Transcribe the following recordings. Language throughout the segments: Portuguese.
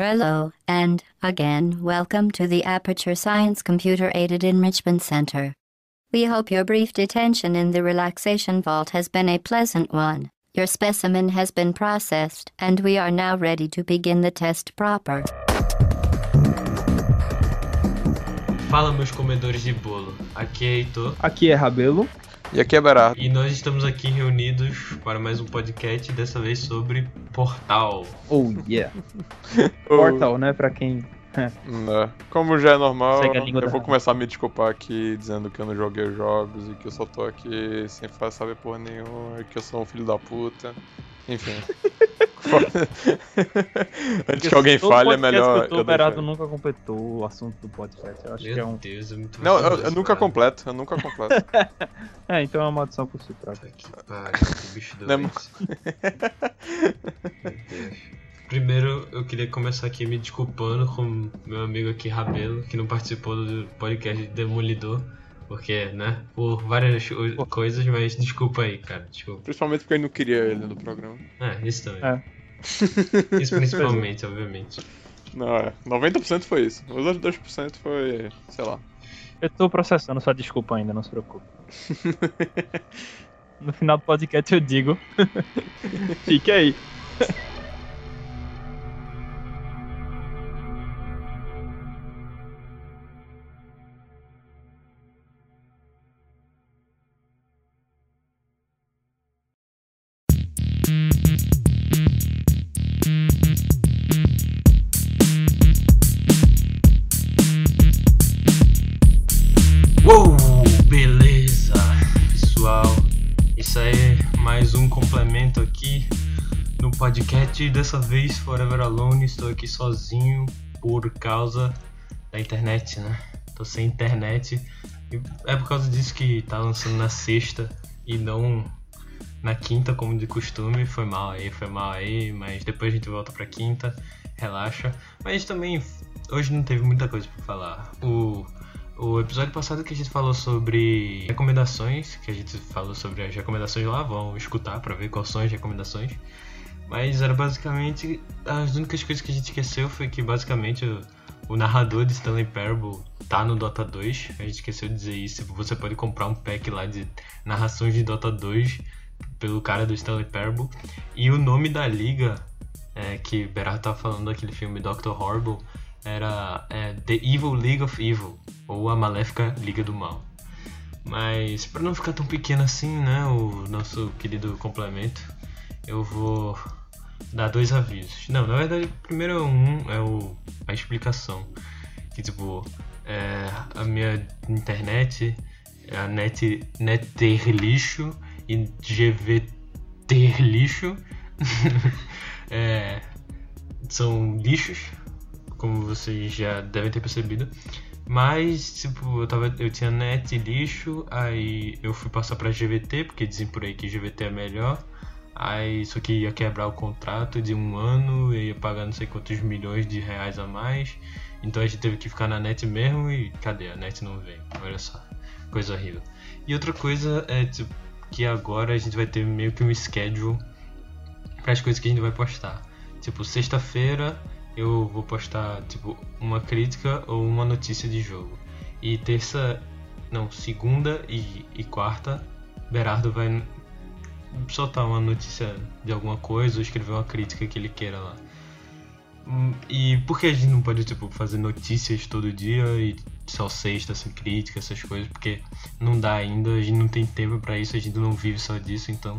Hello, and again, welcome to the Aperture Science Computer Aided Enrichment Center. We hope your brief detention in the relaxation vault has been a pleasant one. Your specimen has been processed, and we are now ready to begin the test proper. Fala, meus comedores de bolo. Aqui é Heitor. Aqui é Rabelo. E aqui é Berardo. E nós estamos aqui reunidos para mais um podcast, dessa vez sobre Portal. Oh, yeah. Portal, né? Pra quem. Né. Como já é normal, Segue a língua eu da- vou começar a me desculpar aqui, dizendo que eu não joguei jogos e que eu só tô aqui sem saber porra nenhuma, e que eu sou um filho da puta. Enfim. Antes que alguém fale, é melhor. Que eu tô, Berardo nunca completou o assunto do podcast. Eu acho que é Meu um. Deus, é muito Não, eu, eu nunca completo, eu nunca completo. É, então é uma maldição por si próprio. Que pariu, que bicho Não é. Meu. Primeiro, eu queria começar aqui me desculpando com meu amigo aqui, Rabelo, que não participou do podcast Demolidor. Porque, né, por várias o- coisas, mas desculpa aí, cara, desculpa. Principalmente porque eu não queria ele no programa. É, isso também. É. Isso principalmente, obviamente. Não, é. 90% foi isso. Os outros 2% foi, sei lá. Eu tô processando sua desculpa ainda, não se preocupe. No final do podcast eu digo. Fique aí. E Dessa vez, Forever Alone, estou aqui sozinho por causa da internet, né? Tô sem internet. É por causa disso que tá lançando na sexta e não na quinta, como de costume. Foi mal aí, foi mal aí, mas depois a gente volta pra quinta. Relaxa. Mas também, hoje não teve muita coisa pra falar. O o episódio passado que a gente falou sobre recomendações, que a gente falou sobre as recomendações lá, vão escutar pra ver quais são as recomendações. Mas era basicamente. As únicas coisas que a gente esqueceu foi que basicamente o, o narrador de Stanley Parable tá no Dota 2. A gente esqueceu de dizer isso. Você pode comprar um pack lá de narrações de Dota 2 pelo cara do Stanley Parable. E o nome da liga, é, que Berardo tava falando daquele filme Dr. Horrible, era é, The Evil League of Evil, ou a Maléfica Liga do Mal. Mas para não ficar tão pequeno assim, né, o nosso querido complemento, eu vou dar dois avisos. Não, na verdade, primeiro é um é o, a explicação. Que tipo, é, a minha internet a net, net ter lixo e GV ter lixo. é, são lixos, como vocês já devem ter percebido. Mas, tipo, eu, tava, eu tinha net lixo, aí eu fui passar pra GVT, porque dizem por aí que GVT é melhor. Aí isso aqui ia quebrar o contrato de um ano, ia pagar não sei quantos milhões de reais a mais. Então a gente teve que ficar na net mesmo e cadê? A net não veio. Olha só, coisa horrível. E outra coisa é tipo, que agora a gente vai ter meio que um schedule para as coisas que a gente vai postar. Tipo, sexta-feira eu vou postar tipo uma crítica ou uma notícia de jogo. E terça, não, segunda e, e quarta, Berardo vai soltar uma notícia de alguma coisa ou escrever uma crítica que ele queira lá. Hum, E por que a gente não pode tipo fazer notícias todo dia e só sexta sem crítica, essas coisas? Porque não dá ainda, a gente não tem tempo pra isso, a gente não vive só disso, então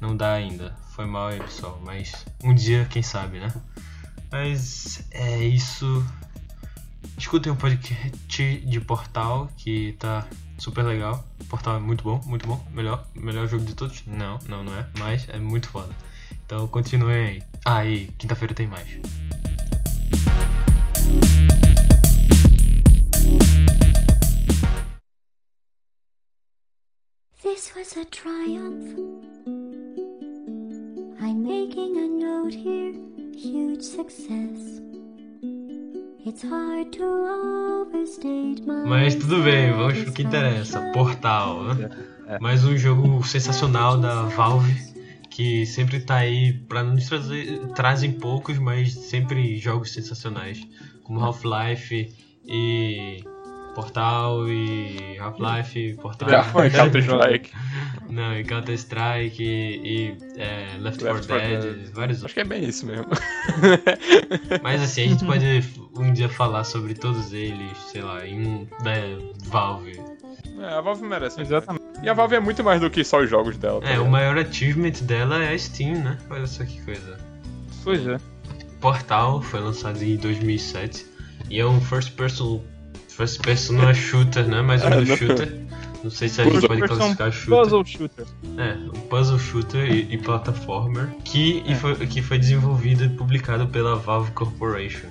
não dá ainda. Foi mal aí, pessoal, mas um dia, quem sabe, né? Mas é isso. Escutem o podcast de Portal, que tá super legal. Portal é muito bom, muito bom. Melhor, melhor jogo de todos? Não, não, não é. Mas é muito foda. Então continuem aí. Ah, quinta-feira tem mais. This was a triumph. I'm making a note here, huge success. Mas tudo bem, vamos pro que interessa. Portal, né? Mais um jogo sensacional da Valve que sempre tá aí pra nos trazer. Trazem poucos, mas sempre jogos sensacionais. Como Half-Life e. Portal e Half-Life, Portal. Já foi Counter-Strike. Não, e Counter-Strike e, e, é, Left 4 Left 4 Dead, Dead. vários Acho outros. que é bem isso mesmo. Mas assim, a gente pode um dia falar sobre todos eles, sei lá, em um né, Valve. É, a Valve merece. Exatamente. E a Valve é muito mais do que só os jogos dela. tá É, o maior achievement dela é a Steam, né? Olha só que coisa. Pois é. Portal foi lançado em 2007 e é um first person first person não é shooter, né? Mas é um não. shooter. Não sei se a gente pode classificar shooter. Puzzle shooter. É, um puzzle shooter e, e plataformer que, e É. foi, que foi desenvolvido e publicado pela Valve Corporation,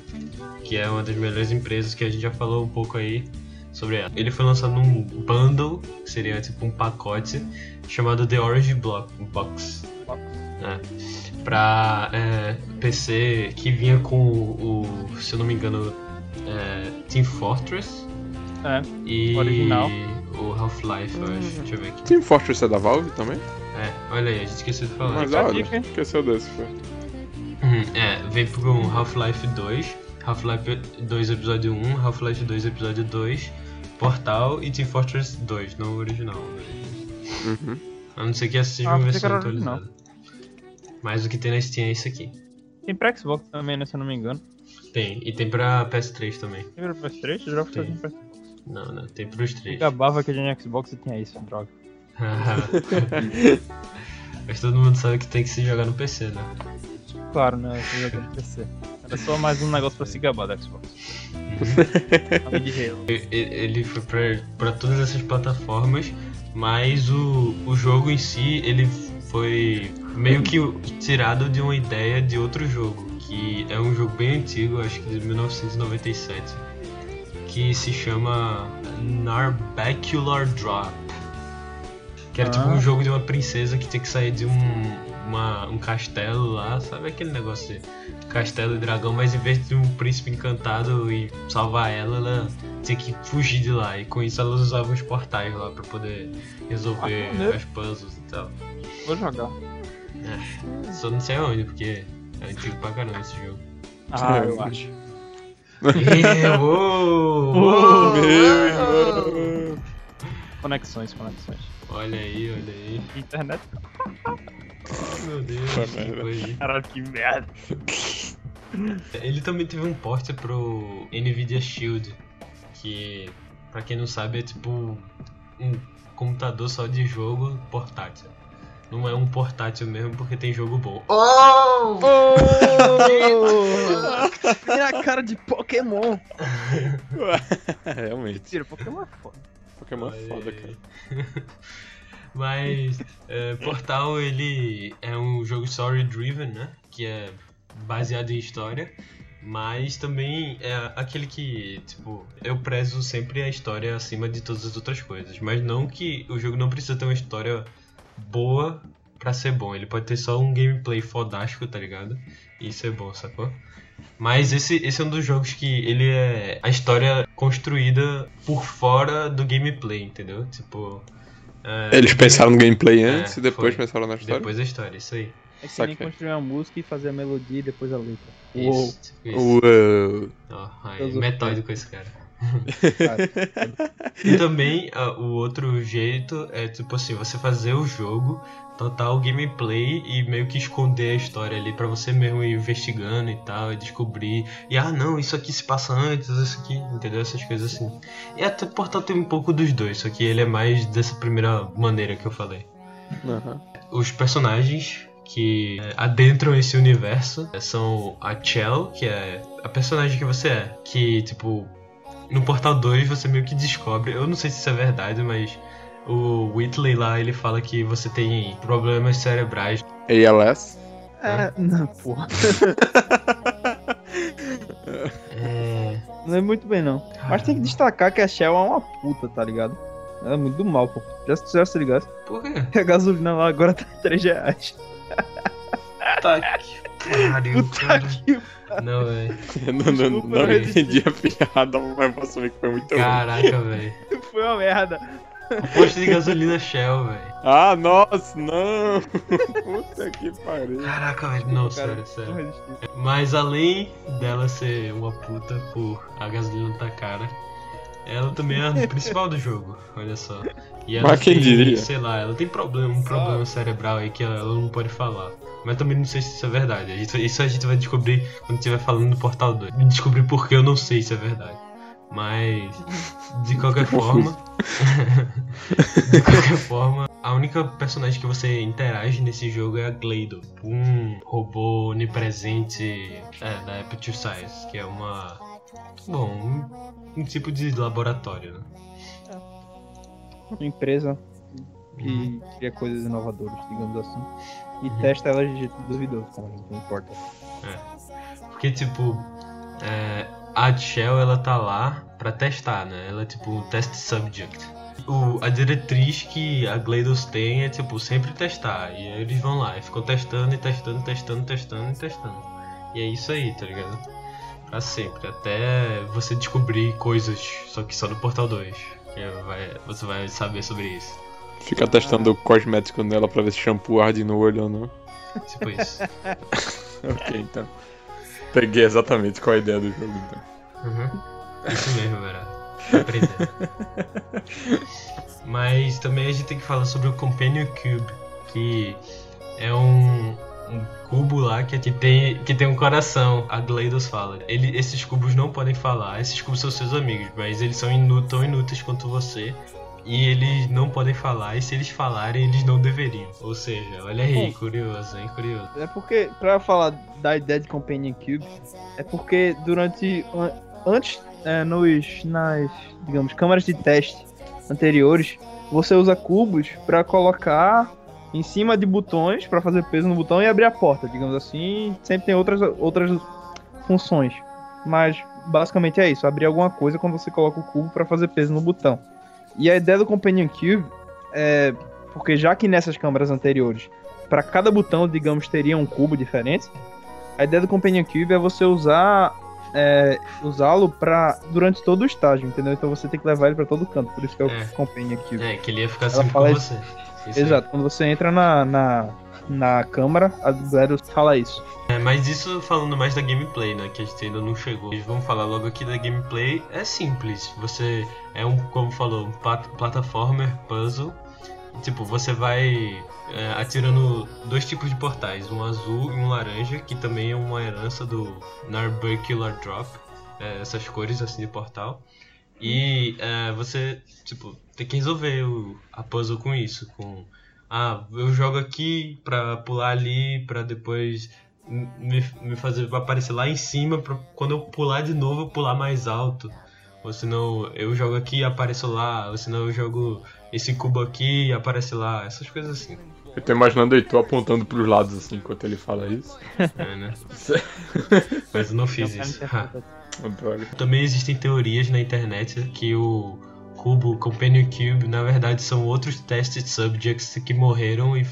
que é uma das melhores empresas que a gente já falou um pouco aí sobre ela. Ele foi lançado num bundle, que seria tipo um pacote, chamado The Orange Block, Box. É, pra é, PC que vinha com o, o, se eu não me engano, é, Team Fortress É. e Original. o Half-Life, eu acho. Deixa eu ver aqui. Team Fortress é da Valve também? É, olha aí, a gente esqueceu de falar. Mas olha, dica, esqueceu desse, foi. Uhum, é, veio com Half-Life 2, Half-Life 2 episódio 1, Half-Life 2 episódio 2, Portal e Team Fortress 2, não o original. Uhum. A não ser que essa seja Ah, uma versão original. atualizada. Mas o que tem na Steam é isso aqui. Tem pra Xbox também, né? Se eu não me engano. Tem, e tem pra PS3 também. Tem pra PS3? Eu fui Tem. pra Não, não, tem pros três. Gabava que a gente Xbox e tinha isso, droga. Mas todo mundo sabe que tem que se jogar no PC, né? Claro, né? Eu joguei no PC. Era só mais um negócio pra se gabar da Xbox. E- Ele foi pra, pra todas essas plataformas, mas o, o jogo em si, ele foi meio que tirado de uma ideia de outro jogo, que é um jogo bem antigo, acho que de 1997, que se chama Narbacular Drop. Que era tipo Ah. um jogo de uma princesa que tinha que sair de um, uma- um castelo lá, sabe aquele negócio de castelo e dragão, mas em vez de um príncipe encantado e salvar ela, ela tinha que fugir de lá. E com isso elas usavam os portais lá pra poder resolver Ah, as puzzles e tal. Vou jogar. Só não sei aonde, porque é antigo pra caramba esse jogo. Ah, É. eu acho. Uou, Meu! Conexões, conexões. Olha aí, olha aí. Internet. Oh, meu Deus, Puta que coisa. Caralho, que merda. Ele também teve um porte pro Nvidia Shield, que pra quem não sabe é tipo um computador só de jogo portátil. Não é um portátil mesmo porque tem jogo bom. Oh! Tem a cara de Pokémon. Realmente. Mentira, Pokémon é foda. Pokémon é foda, cara. Mas é, Portal ele é um jogo story driven, né? Que é baseado em história, mas também é aquele que, tipo, eu prezo sempre a história acima de todas as outras coisas, mas não que o jogo não precisa ter uma história boa pra ser bom, ele pode ter só um gameplay fodástico, tá ligado? E isso é bom, sacou? Mas esse, esse é um dos jogos que ele é a história construída por fora do gameplay, entendeu? Tipo, é, Eles pensaram no gameplay É, antes e depois foi. pensaram na história? depois da história, isso aí. É que Saquei. nem construir uma música e fazer a melodia e depois a letra. Uou. Isso, tipo isso. Uou. Aí, Filosofia. metódico com esse cara. E também ah, o outro jeito é tipo assim, você fazer o jogo, total gameplay e meio que esconder a história ali pra você mesmo ir investigando e tal, e descobrir. E ah não, isso aqui se passa antes, isso aqui, entendeu? Essas coisas assim. E até Portal tem um pouco dos dois, só que ele é mais dessa primeira maneira que eu falei. Aham. Os personagens que é, adentram esse universo é, são a Chell, que é a personagem que você é. Que, tipo, no Portal 2 você meio que descobre, eu não sei se isso é verdade, mas o Whitley lá ele fala que você tem problemas cerebrais. ALS? é, não, porra. É. Não é muito bem, não. Mas tem que destacar que a Shell é uma puta, tá ligado? Ela é muito do mal, pô. Já, já se ligasse? Por quê? A gasolina lá agora tá 3 reais. Tá que pariu, Puta cara. que Não, velho. não, não, não resisti. entendi a piada, mas posso ver que foi muito ruim. Caraca, velho. foi uma merda. O posto de gasolina Shell, velho. Ah, nossa, não! Puta que pariu. Caraca, velho. Não, Cara, sério, sério. não. Mas além dela ser uma puta por a gasolina tá cara, ela também é a principal do jogo, olha só. E ela Mas quem tem, diria? sei lá, ela tem problema, um problema cerebral aí que ela, ela não pode falar. Mas também não sei se isso é verdade. Gente- Isso a gente vai descobrir quando estiver falando do Portal 2. Descobrir porque eu não sei se é verdade. Mas, de qualquer forma. de qualquer forma, a única personagem que você interage nesse jogo é a Glado, um robô onipresente é, da Aperture Science, que é uma. Bom, um, um tipo de laboratório, né? Uma empresa que cria coisas inovadoras, digamos assim. E testa elas de jeito duvidoso, como não importa. Porque, tipo, é, a Shell ela tá lá pra testar, né? Ela é tipo um test subject. O, a diretriz que a GLaDOS tem é, tipo, sempre testar. E aí eles vão lá e ficam testando e testando, testando, testando e testando. E é isso aí, tá ligado? Pra sempre. Até você descobrir coisas, só que só no Portal 2. Que vai, você vai saber sobre isso. Fica testando o cosmético nela pra ver se shampoo arde no olho ou não. Tipo isso. Ok, então. Peguei exatamente qual a ideia do jogo, então. Uhum. Isso mesmo, Vera. Tá aprendendo. Mas também a gente tem que falar sobre o Companion Cube, que é um, um cubo lá que, que, tem, que tem um coração. A GLaDOS fala. Ele, esses cubos não podem falar, esses cubos são seus amigos, mas eles são inú tão inúteis quanto você. E eles não podem falar, e se eles falarem, eles não deveriam. Ou seja, olha aí, curioso, hein? Curioso. É porque, pra falar da ideia de Companion Cube, é porque durante. an- Antes, é, nos, nas, digamos, câmaras de teste anteriores, você usa cubos pra colocar em cima de botões, pra fazer peso no botão e abrir a porta, digamos assim. Sempre tem outras, outras funções. Mas basicamente é isso: abrir alguma coisa quando você coloca o cubo pra fazer peso no botão. E a ideia do Companion Cube é. Porque já que nessas câmaras anteriores para cada botão, digamos, teria um cubo diferente. A ideia do Companion Cube é você usar é, usá-lo para durante todo o estágio, entendeu? Então você tem que levar ele para todo canto, por isso que é o É. Companion Cube. É, que ele ia ficar Ela sempre com fala você. Isso aí. Exato, quando você entra na, na, na câmara, a GLaDOS fala isso. É, mas isso falando mais da gameplay, né? Que a gente ainda não chegou. Vamos falar logo aqui da gameplay. É simples. Você é um, como falou, um plat- plataformer puzzle. Tipo, você vai é, atirando dois tipos de portais, um azul e um laranja, que também é uma herança do Narbucular Drop. é, essas cores assim de portal. E é, você, tipo, tem que resolver o, a puzzle com isso. Com, ah, eu jogo aqui pra pular ali, pra depois me, me fazer aparecer lá em cima pra quando eu pular de novo eu pular mais alto. Ou senão eu jogo aqui e apareço lá, ou senão eu jogo esse cubo aqui e aparece lá, essas coisas assim. Eu tô imaginando o Heitor apontando pros lados assim enquanto ele fala isso. É, né? Mas eu não fiz isso. Também existem teorias na internet que o cubo Companion Cube na verdade são outros test subjects que morreram e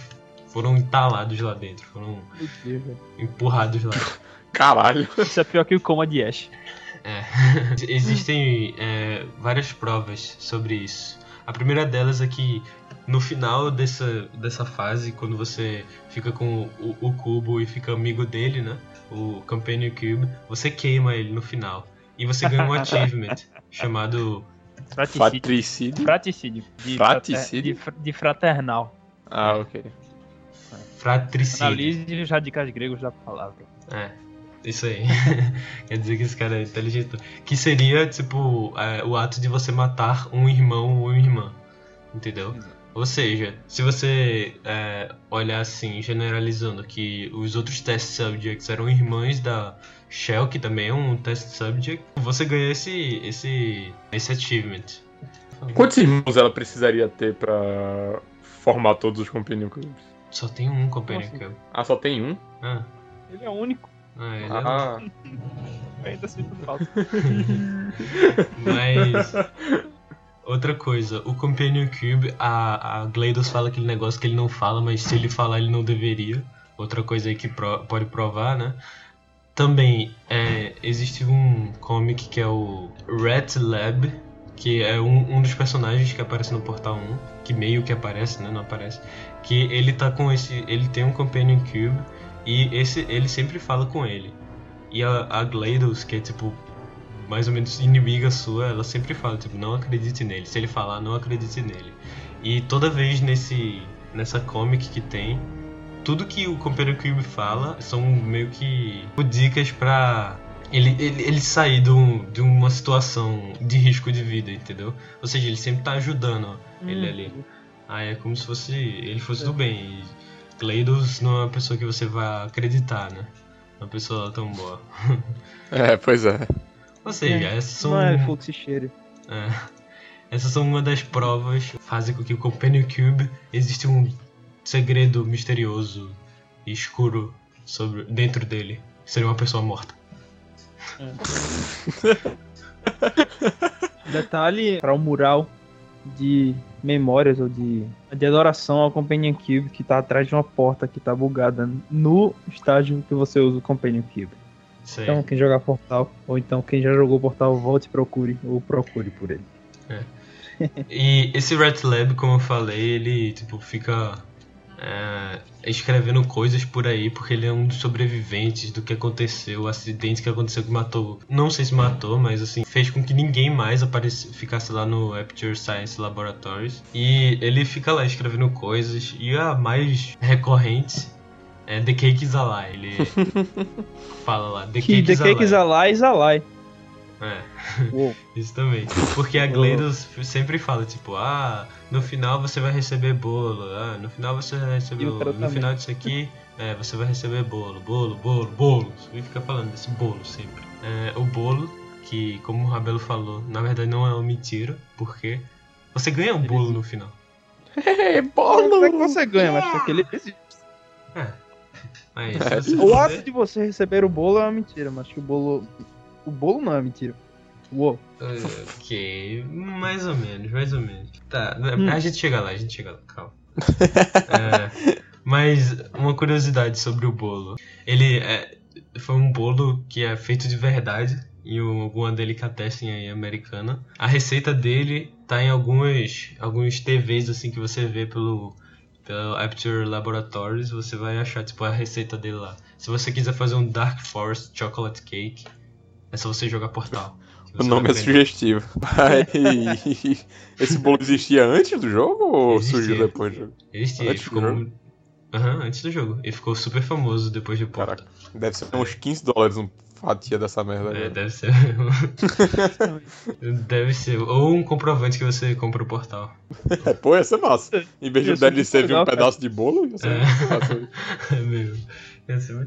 foram entalados lá dentro, foram empurrados lá. Caralho. Isso é pior que o coma de Ash. É. Existem é, várias provas sobre isso. A primeira delas é que no final dessa, dessa fase, quando você fica com o, o cubo e fica amigo dele, né? O Companion Cube, você queima ele no final. E você ganha um achievement chamado. Fraticídio. Patricídio. Fraticídio. De, Fraticídio? frater- de de fraternal. Ah, ok. Fratricídio. Analise os radicais gregos da palavra. É, isso aí. Quer dizer que esse cara é inteligente. Que seria, tipo, é, o ato de você matar um irmão ou uma irmã. Entendeu? Ou seja, se você é, olhar assim, generalizando, que os outros test subjects eram irmãs da Shell, que também é um test subject, você ganha esse, esse, esse achievement. Quantos irmãos ela precisaria ter pra formar todos os Companion Cubes? Só tem um Companion. Cube. Ah, só tem um? Ah, Ele é único. ah, ele é Ah, Ainda sinto falta. Mas. Outra coisa, o Companion Cube, a, a GLaDOS fala aquele negócio que ele não fala, mas se ele falar ele não deveria. Outra coisa aí que pro- pode provar, né? Também é, existe um comic que é o Rat Lab, que é um, um dos personagens que aparece no Portal 1, que meio que aparece, né? Não aparece. Que ele tá com esse. Ele tem um Companion Cube e esse ele sempre fala com ele. E a, a GLaDOS, que é tipo mais ou menos inimiga sua, ela sempre fala, tipo, não acredite nele. Se ele falar, não acredite nele. E toda vez nesse nessa comic que tem, tudo que o Companion Cube fala são meio que dicas pra ele, ele, ele sair de, um, de uma situação de risco de vida, entendeu? Ou seja, ele sempre tá ajudando ele ali. Aí é como se fosse ele fosse do bem. E Gleidos não é uma pessoa que você vai acreditar, né? Uma pessoa tão boa. É, pois é. Ou seja, É, essas são. Não é fluxo e cheiro. É. Essas são uma das provas que fazem com que o Companion Cube existe um segredo misterioso e escuro sobre, dentro dele. Seria uma pessoa morta. Detalhe para o mural de memórias ou de, de adoração ao Companion Cube que tá atrás de uma porta que tá bugada no estágio que você usa o Companion Cube. Sei. Então, quem jogar Portal, ou então quem já jogou Portal, volte e procure, ou procure por ele. E esse Rat Lab, como eu falei, ele tipo fica é, escrevendo coisas por aí porque ele é um dos sobreviventes do que aconteceu, o acidente que aconteceu que matou, não sei se matou, mas assim fez com que ninguém mais aparecesse, ficasse lá no Aperture Science Laboratories. E ele fica lá escrevendo coisas e a mais recorrente é The Cake is a Lie. Ele fala lá The Que Cake The is a Cake is Lie. a Lie is a Lie. É. Uou. Isso também. Porque a GLaDOS sempre fala, tipo, ah, no final você vai receber bolo, ah, no final você vai receber bolo, no final disso aqui, é, você vai receber bolo, bolo, bolo, bolo. E fica falando desse bolo sempre. É, o bolo, que como o Rabelo falou, na verdade não é uma mentira, porque você ganha um bolo no final. É, Como é que você ganha, mas porque ele existe. Mas É, você O ato de você receber o bolo é uma mentira, mas que o bolo. O bolo não é mentira. Uou. Ok, mais ou menos, mais ou menos. Tá, Hum. a gente chega lá, a gente chega lá, calma. É, mas uma curiosidade sobre o bolo. Ele é, foi um bolo que é feito de verdade em alguma delicatessen aí americana. A receita dele tá em algumas, alguns TVs assim que você vê pelo, pelo Aperture Laboratories, você vai achar tipo a receita dele lá. Se você quiser fazer um Dark Forest Chocolate Cake, é só você jogar Portal. O Você nome é sugestivo. Esse bolo existia antes do jogo ou Existia. surgiu depois do jogo? Existia, Antes do ficou jogo? mu- Aham, antes do jogo. Ele ficou super famoso depois de Portal. Caraca, deve ser uns 15 dólares uma fatia dessa merda. É, agora. deve ser. deve ser. Ou um comprovante que você compra o portal. É, pô, ia ser massa. Em vez de o ser DLC vir um cara. pedaço de bolo, ia ser É. massa. É mesmo.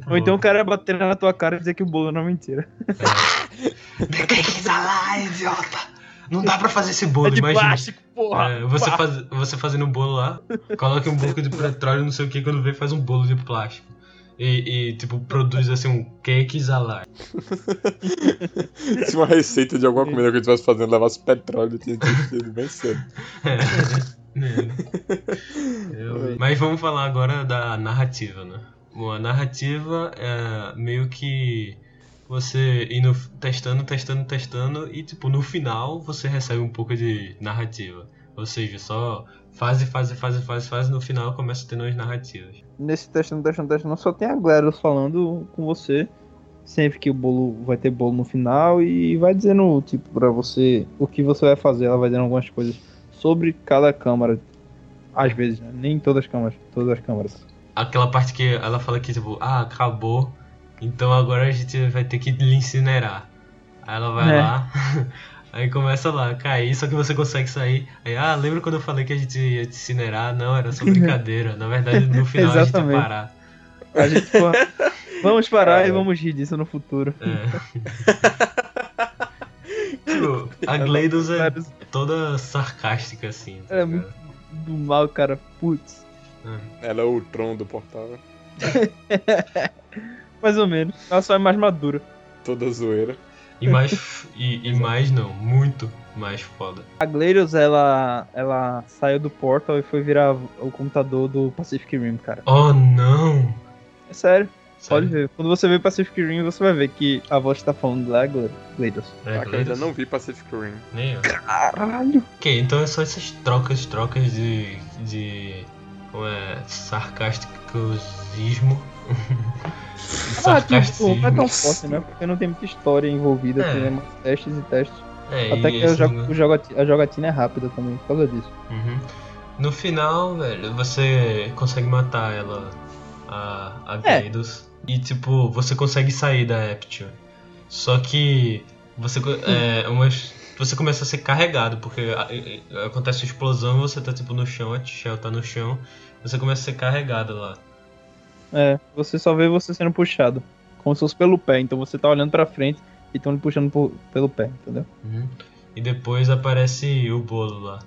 Ou então o bom. cara bater na tua cara e dizer que o bolo não é mentira. The cake is alive, idiota! Não dá pra fazer esse bolo, é de imagina. plástico, porra! É, você, faz, você fazendo um bolo lá, coloca um pouco de petróleo, não sei o que, quando vê, faz um bolo de plástico. E, e, tipo, produz assim um cake alive. Se uma receita de alguma comida que eu estivesse fazendo levasse petróleo, tinha desistido bem cedo. Eu- Mas vamos falar agora da narrativa, né? Bom, a narrativa é meio que você indo testando, testando, testando e tipo no final você recebe um pouco de narrativa. Ou seja, só fase, fase, fase, fase, fase, no final começa tendo as narrativas. Nesse testando, testando, testando, só tem a Gladys falando com você. Sempre que o bolo vai ter bolo no final e vai dizendo, tipo, pra você o que você vai fazer. Ela vai dando algumas coisas sobre cada câmara. Às vezes, né? Nem todas as câmaras, todas as câmaras. Aquela parte que ela fala que tipo, ah, acabou, então agora a gente vai ter que lhe incinerar. Aí ela vai É. lá, aí começa lá a cair, só que você consegue sair. Aí, ah, lembra quando eu falei que a gente ia te incinerar? Não, era só brincadeira. Na verdade, no final a gente ia parar. A gente, pô, vamos parar e Caralho. vamos rir disso no futuro. É. tipo, a GLaDOS é toda sarcástica assim. tá É muito do mal, cara. Putz. Ela é o Tron do portal, né? Mais ou menos. Ela só é mais madura. toda zoeira. E mais. e, e mais não, muito mais foda. A Gladius, ela, ela saiu do Portal e foi virar o computador do Pacific Rim, cara. Oh não! É sério. Pode Sério? ver. Quando você vê Pacific Rim, você vai ver que a voz que tá falando lá é GLaDOS. É, Caraca, eu ainda Gleidos? não vi Pacific Rim. Nem eu. Caralho! Ok, então é só essas trocas, trocas de. de. Como é. sarcasticosismo. Ah, tipo, não é tão forte, né? Porque não tem muita história envolvida, É. tem mais testes e testes. É, Até que esse jogo, a jogatina é rápida também, por causa disso. Uhum. No final, velho, você consegue matar ela, a, a É. E tipo, você consegue sair da Aperture. Só que você, é, umas, você começa a ser carregado, porque a- e- e- acontece uma explosão, você tá tipo no chão, a Shell tá no chão, você começa a ser carregado lá. É, você só vê você sendo puxado. Como se fosse pelo pé. Então você tá olhando pra frente e estão lhe puxando por- pelo pé, entendeu? Uhum. E depois aparece o bolo lá.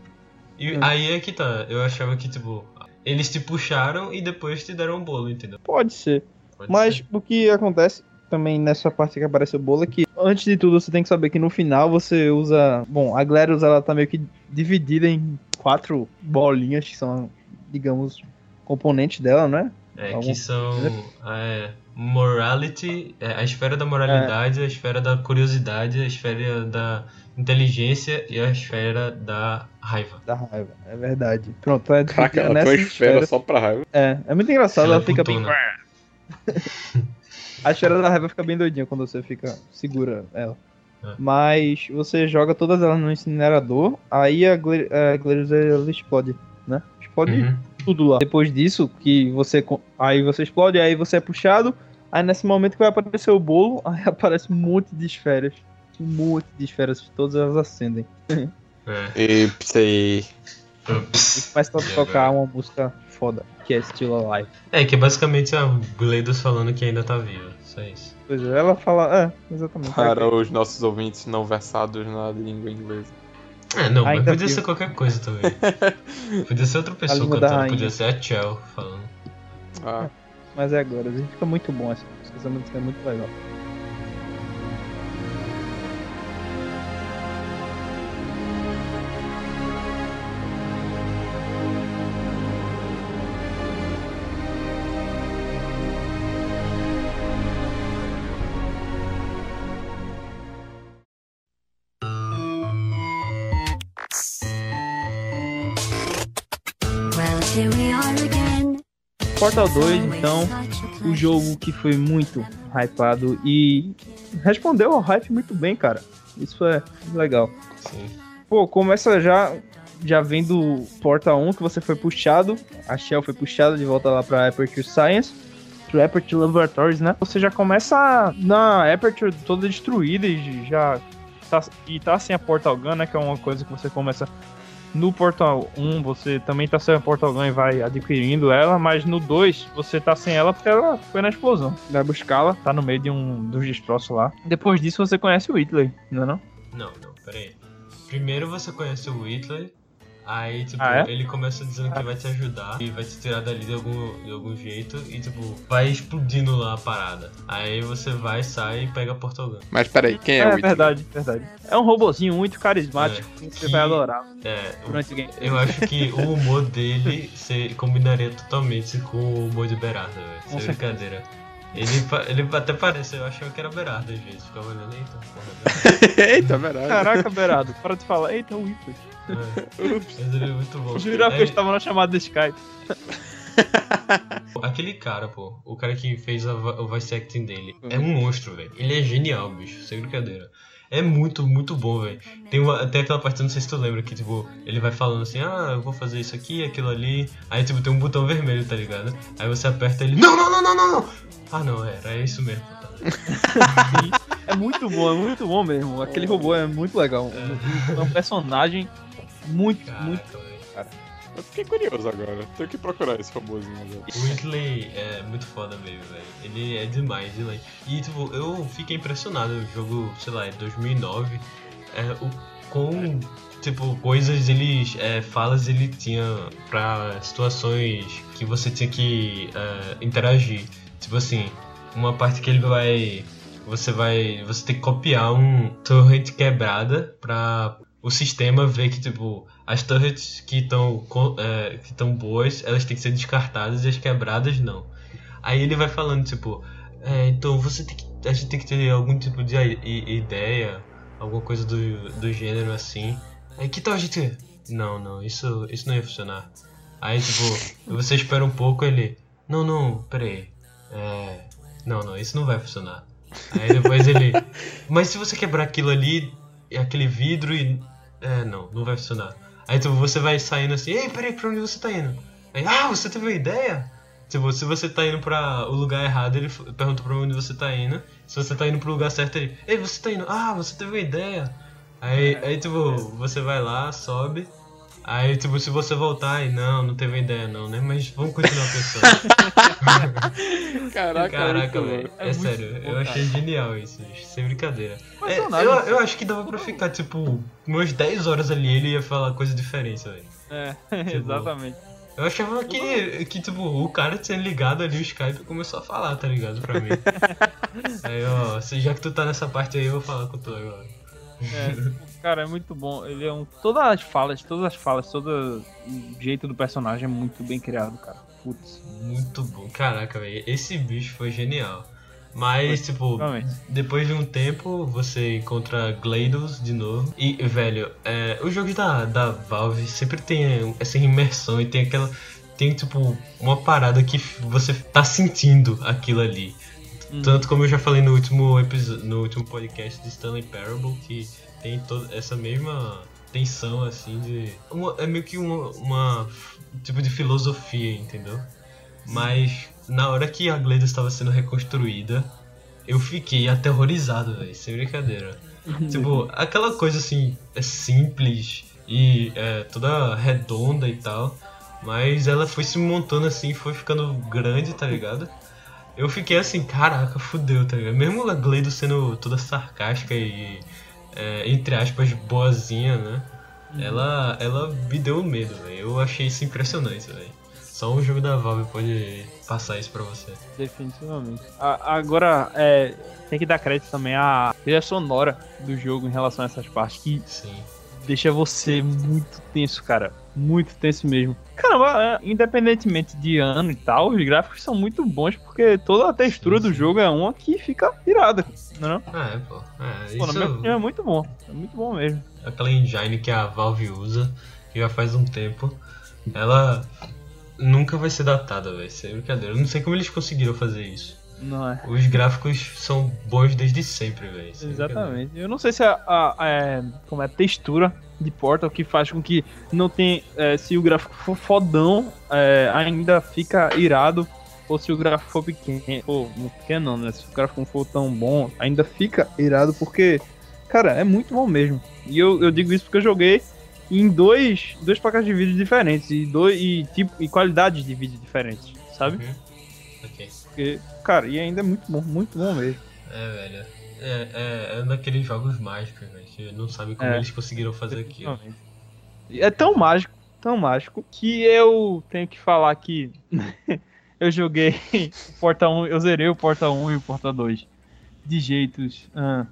E Hum. aí é que tá, eu achava que tipo, eles te puxaram e depois te deram um bolo, entendeu? Pode ser. Pode Mas ser. o que acontece também nessa parte que aparece o bolo é que, antes de tudo, você tem que saber que no final você usa. Bom, a GLaDOS ela tá meio que dividida em quatro bolinhas que são, digamos, componentes dela, né? É, Algum- que são é, morality, é, a esfera da moralidade, a esfera da curiosidade, a esfera da inteligência e a esfera da raiva. Da raiva. É verdade. Pronto, é Caraca, ela nessa uma esfera esfera. só pra raiva. É, é muito engraçado, Ela ela, é fica bem. A esfera da raiva fica bem doidinha quando você fica segura ela. É. Mas você joga todas elas no incinerador, aí a ela explode, né? Explode Uhum. tudo lá. Depois disso, que você. Aí você explode, aí você é puxado. Aí nesse momento que vai aparecer o bolo, aí aparece um monte de esferas. Um monte de esferas, todas elas acendem. É. Ipsy. E Ups. começa a E tocar uma música foda, que é Still Alive. É, que é basicamente a Gleidos falando que ainda tá viva. Só isso. Pois é, ela fala. É, exatamente. Para os nossos ouvintes não versados na língua inglesa. É, não, mas podia ser qualquer coisa também. podia ser outra pessoa cantando, podia ser a Chell falando. Ah, Mas é agora, e fica muito bom essa música, essa música é muito legal. Portal 2, então, o jogo que foi muito hypado e respondeu ao hype muito bem, cara. Isso é legal. Sim. Pô, começa já já vem do Portal 1 que você foi puxado, a Shell foi puxada de volta lá pra Aperture Science, pro Aperture Laboratories, né? Você já começa na Aperture toda destruída e já tá, e tá sem a Portal Gun, né? Que é uma coisa que você começa no Portal 1, você também tá sem a Portal Gun e vai adquirindo ela, mas no 2 você tá sem ela porque ela foi na explosão. Vai buscá-la, tá no meio de um dos destroços lá. Depois disso você conhece o Whitley, não é não? Não, não, peraí. Primeiro você conhece o Whitley, aí tipo, Ah, é? ele começa dizendo que vai te ajudar e vai te tirar dali de algum, de algum jeito e tipo, vai explodindo lá a parada. Aí você vai, sai e pega a Portogan. mas peraí, quem é, É, o Whitley? verdade, verdade. É um robozinho muito carismático É, que você que- vai adorar É, durante o game. eu acho que o humor dele se combinaria totalmente com o humor de Berarda, velho. Sem brincadeira. Ele, ele até parece, eu achava que era Berarda às vezes. Ficava olhando, eita, porra. Eita, verdade. Caraca, Beirado, para de falar. Eita. É. Mas ele é muito bom. Eu jurava que Aí- eu estava na chamada do Skype. Aquele cara, pô, o cara que fez a o voice acting dele, é um monstro, velho. Ele é genial, bicho, sem brincadeira. É muito, muito bom, velho. Tem, uma, tem aquela parte, não sei se tu lembra, que tipo, ele vai falando assim, ah, eu vou fazer isso aqui, aquilo ali. Aí tipo, tem um botão vermelho, tá ligado? Aí você aperta ele, não, não, não, não, não, não! Ah não, era, é isso mesmo. Tá? É muito bom, é muito bom mesmo. Aquele robô é muito legal. É um personagem muito, Caraca, muito. velho. Eu fiquei curioso agora. Tenho que procurar esse robôzinho agora. O Whitley é muito foda mesmo, velho. Ele é demais, demais. E, tipo, eu fiquei impressionado. O jogo, sei lá, é 2009. É, o com, tipo, coisas ele... É, falas ele tinha pra situações que você tinha que é, interagir. Tipo assim, uma parte que ele vai... Você vai... Você tem que copiar um torrent quebrada pra o sistema ver que, tipo, as turrets que estão que estão boas, elas têm que ser descartadas e as quebradas não. Aí ele vai falando, tipo, É, então você tem que. A gente tem que ter algum tipo de ideia, alguma coisa do, do gênero assim. Aí que tal a gente. Não, não, isso, isso não ia funcionar. Aí tipo, você espera um pouco ele. Não, não, peraí. É. Não, não, isso não vai funcionar. Aí depois ele. Mas se você quebrar aquilo ali, aquele vidro e. É, não, não vai funcionar. Aí tipo, você vai saindo assim, ei, peraí, pra onde você tá indo? Aí, ah, você teve uma ideia? Tipo, se você tá indo pra o lugar errado, ele pergunta pra onde você tá indo. Se você tá indo pro lugar certo, ele. Ei, você tá indo. Ah, você teve uma ideia. Aí, aí tipo, você vai lá, sobe. Aí, tipo, se você voltar, aí, não, não teve ideia não, né? Mas vamos continuar pensando. Caraca, Caraca, velho. É, muito sério, bom, eu achei genial isso, sem brincadeira. É, eu, eu acho que dava pra ficar, tipo, umas 10 horas ali ele ia falar coisa diferente, velho. É, Tipo, exatamente. Eu achava que, que, tipo, o cara tinha ligado ali o Skype e começou a falar, tá ligado? Pra mim. aí, ó, já que tu tá nessa parte aí, eu vou falar com tu agora. É, cara, é muito bom. Ele é um. Todas as falas, todas as falas, todo o jeito do personagem é muito bem criado, cara. Putz, Muito bom. Caraca, velho, esse bicho foi genial. Mas, tipo, depois de um tempo, você encontra GLaDOS de novo. E, velho, é, os jogos da, da Valve sempre tem essa imersão e tem aquela. Tem, tipo, uma parada que você tá sentindo aquilo ali. Uhum. Tanto como eu já falei no último episódio, no último podcast de Stanley Parable, que tem toda essa mesma tensão assim de. uma- é meio que uma, uma tipo de filosofia, entendeu? Mas na hora que a Gleda estava sendo reconstruída, eu fiquei aterrorizado, velho, sem brincadeira. tipo, aquela coisa assim, é simples e é, toda redonda e tal, mas ela foi se montando assim, foi ficando grande, tá ligado? Eu fiquei assim, caraca, fudeu, tá ligado? Mesmo a Gleido sendo toda sarcástica e, é, entre aspas, boazinha, né? Ela, ela me deu medo, velho. Eu achei isso impressionante, velho. Só um jogo da Valve pode passar isso pra você. Definitivamente. A- agora, é, tem que dar crédito também à trilha sonora do jogo em relação a essas partes, que Sim. deixa você muito tenso, cara. Muito tenso mesmo. Caramba, é, independentemente de ano e tal, os gráficos são muito bons, porque toda a textura do jogo é uma que fica irada. Não é? não? É, pô. É, Pô, na minha opinião, é isso muito bom. É muito bom mesmo. aquela engine que a Valve usa, que já faz um tempo, ela nunca vai ser datada, velho. Sem brincadeira. Eu não sei como eles conseguiram fazer isso. É? Os gráficos são bons desde sempre, velho. brincadeira. Exatamente. Eu não sei se a, a- a- é, como é a textura de Portal que faz com que não tem. é, se o gráfico for fodão, é, ainda fica irado. Ou se o gráfico for pequeno. Não pequeno não, né? Se o gráfico não for tão bom, ainda fica irado, porque, cara, é muito bom mesmo. E eu, eu digo isso porque eu joguei em dois, dois placas de vídeo diferentes. E, dois, e, tipo, e qualidades de vídeo diferentes, sabe? Uhum. Ok. Porque, cara, e ainda é muito bom, muito bom mesmo. É, velho. É, é, é um daqueles jogos mágicos, velho. Que não sabe como É. eles conseguiram fazer aquilo. É tão mágico, tão mágico, que eu tenho que falar que eu joguei o Porta 1, eu zerei o Porta 1 e o Porta 2 de jeitos. ah,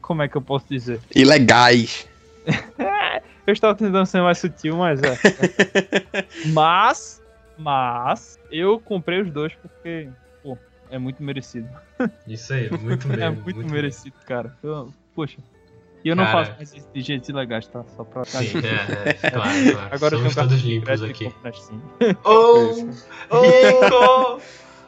como é que eu posso dizer? Ilegais. Eu estava tentando ser mais sutil, mas é. mas, mas, eu comprei os dois porque, é muito merecido. Isso aí, muito mesmo. é muito, mesmo. merecido, cara. Eu- poxa. E eu não Cara. faço mais isso de jeitos ilegais, tá? Só pra. Sim, é, é, claro, claro. Agora eu Somos tenho todos limpos crédito e aqui. compro na Steam. Oh! Rico!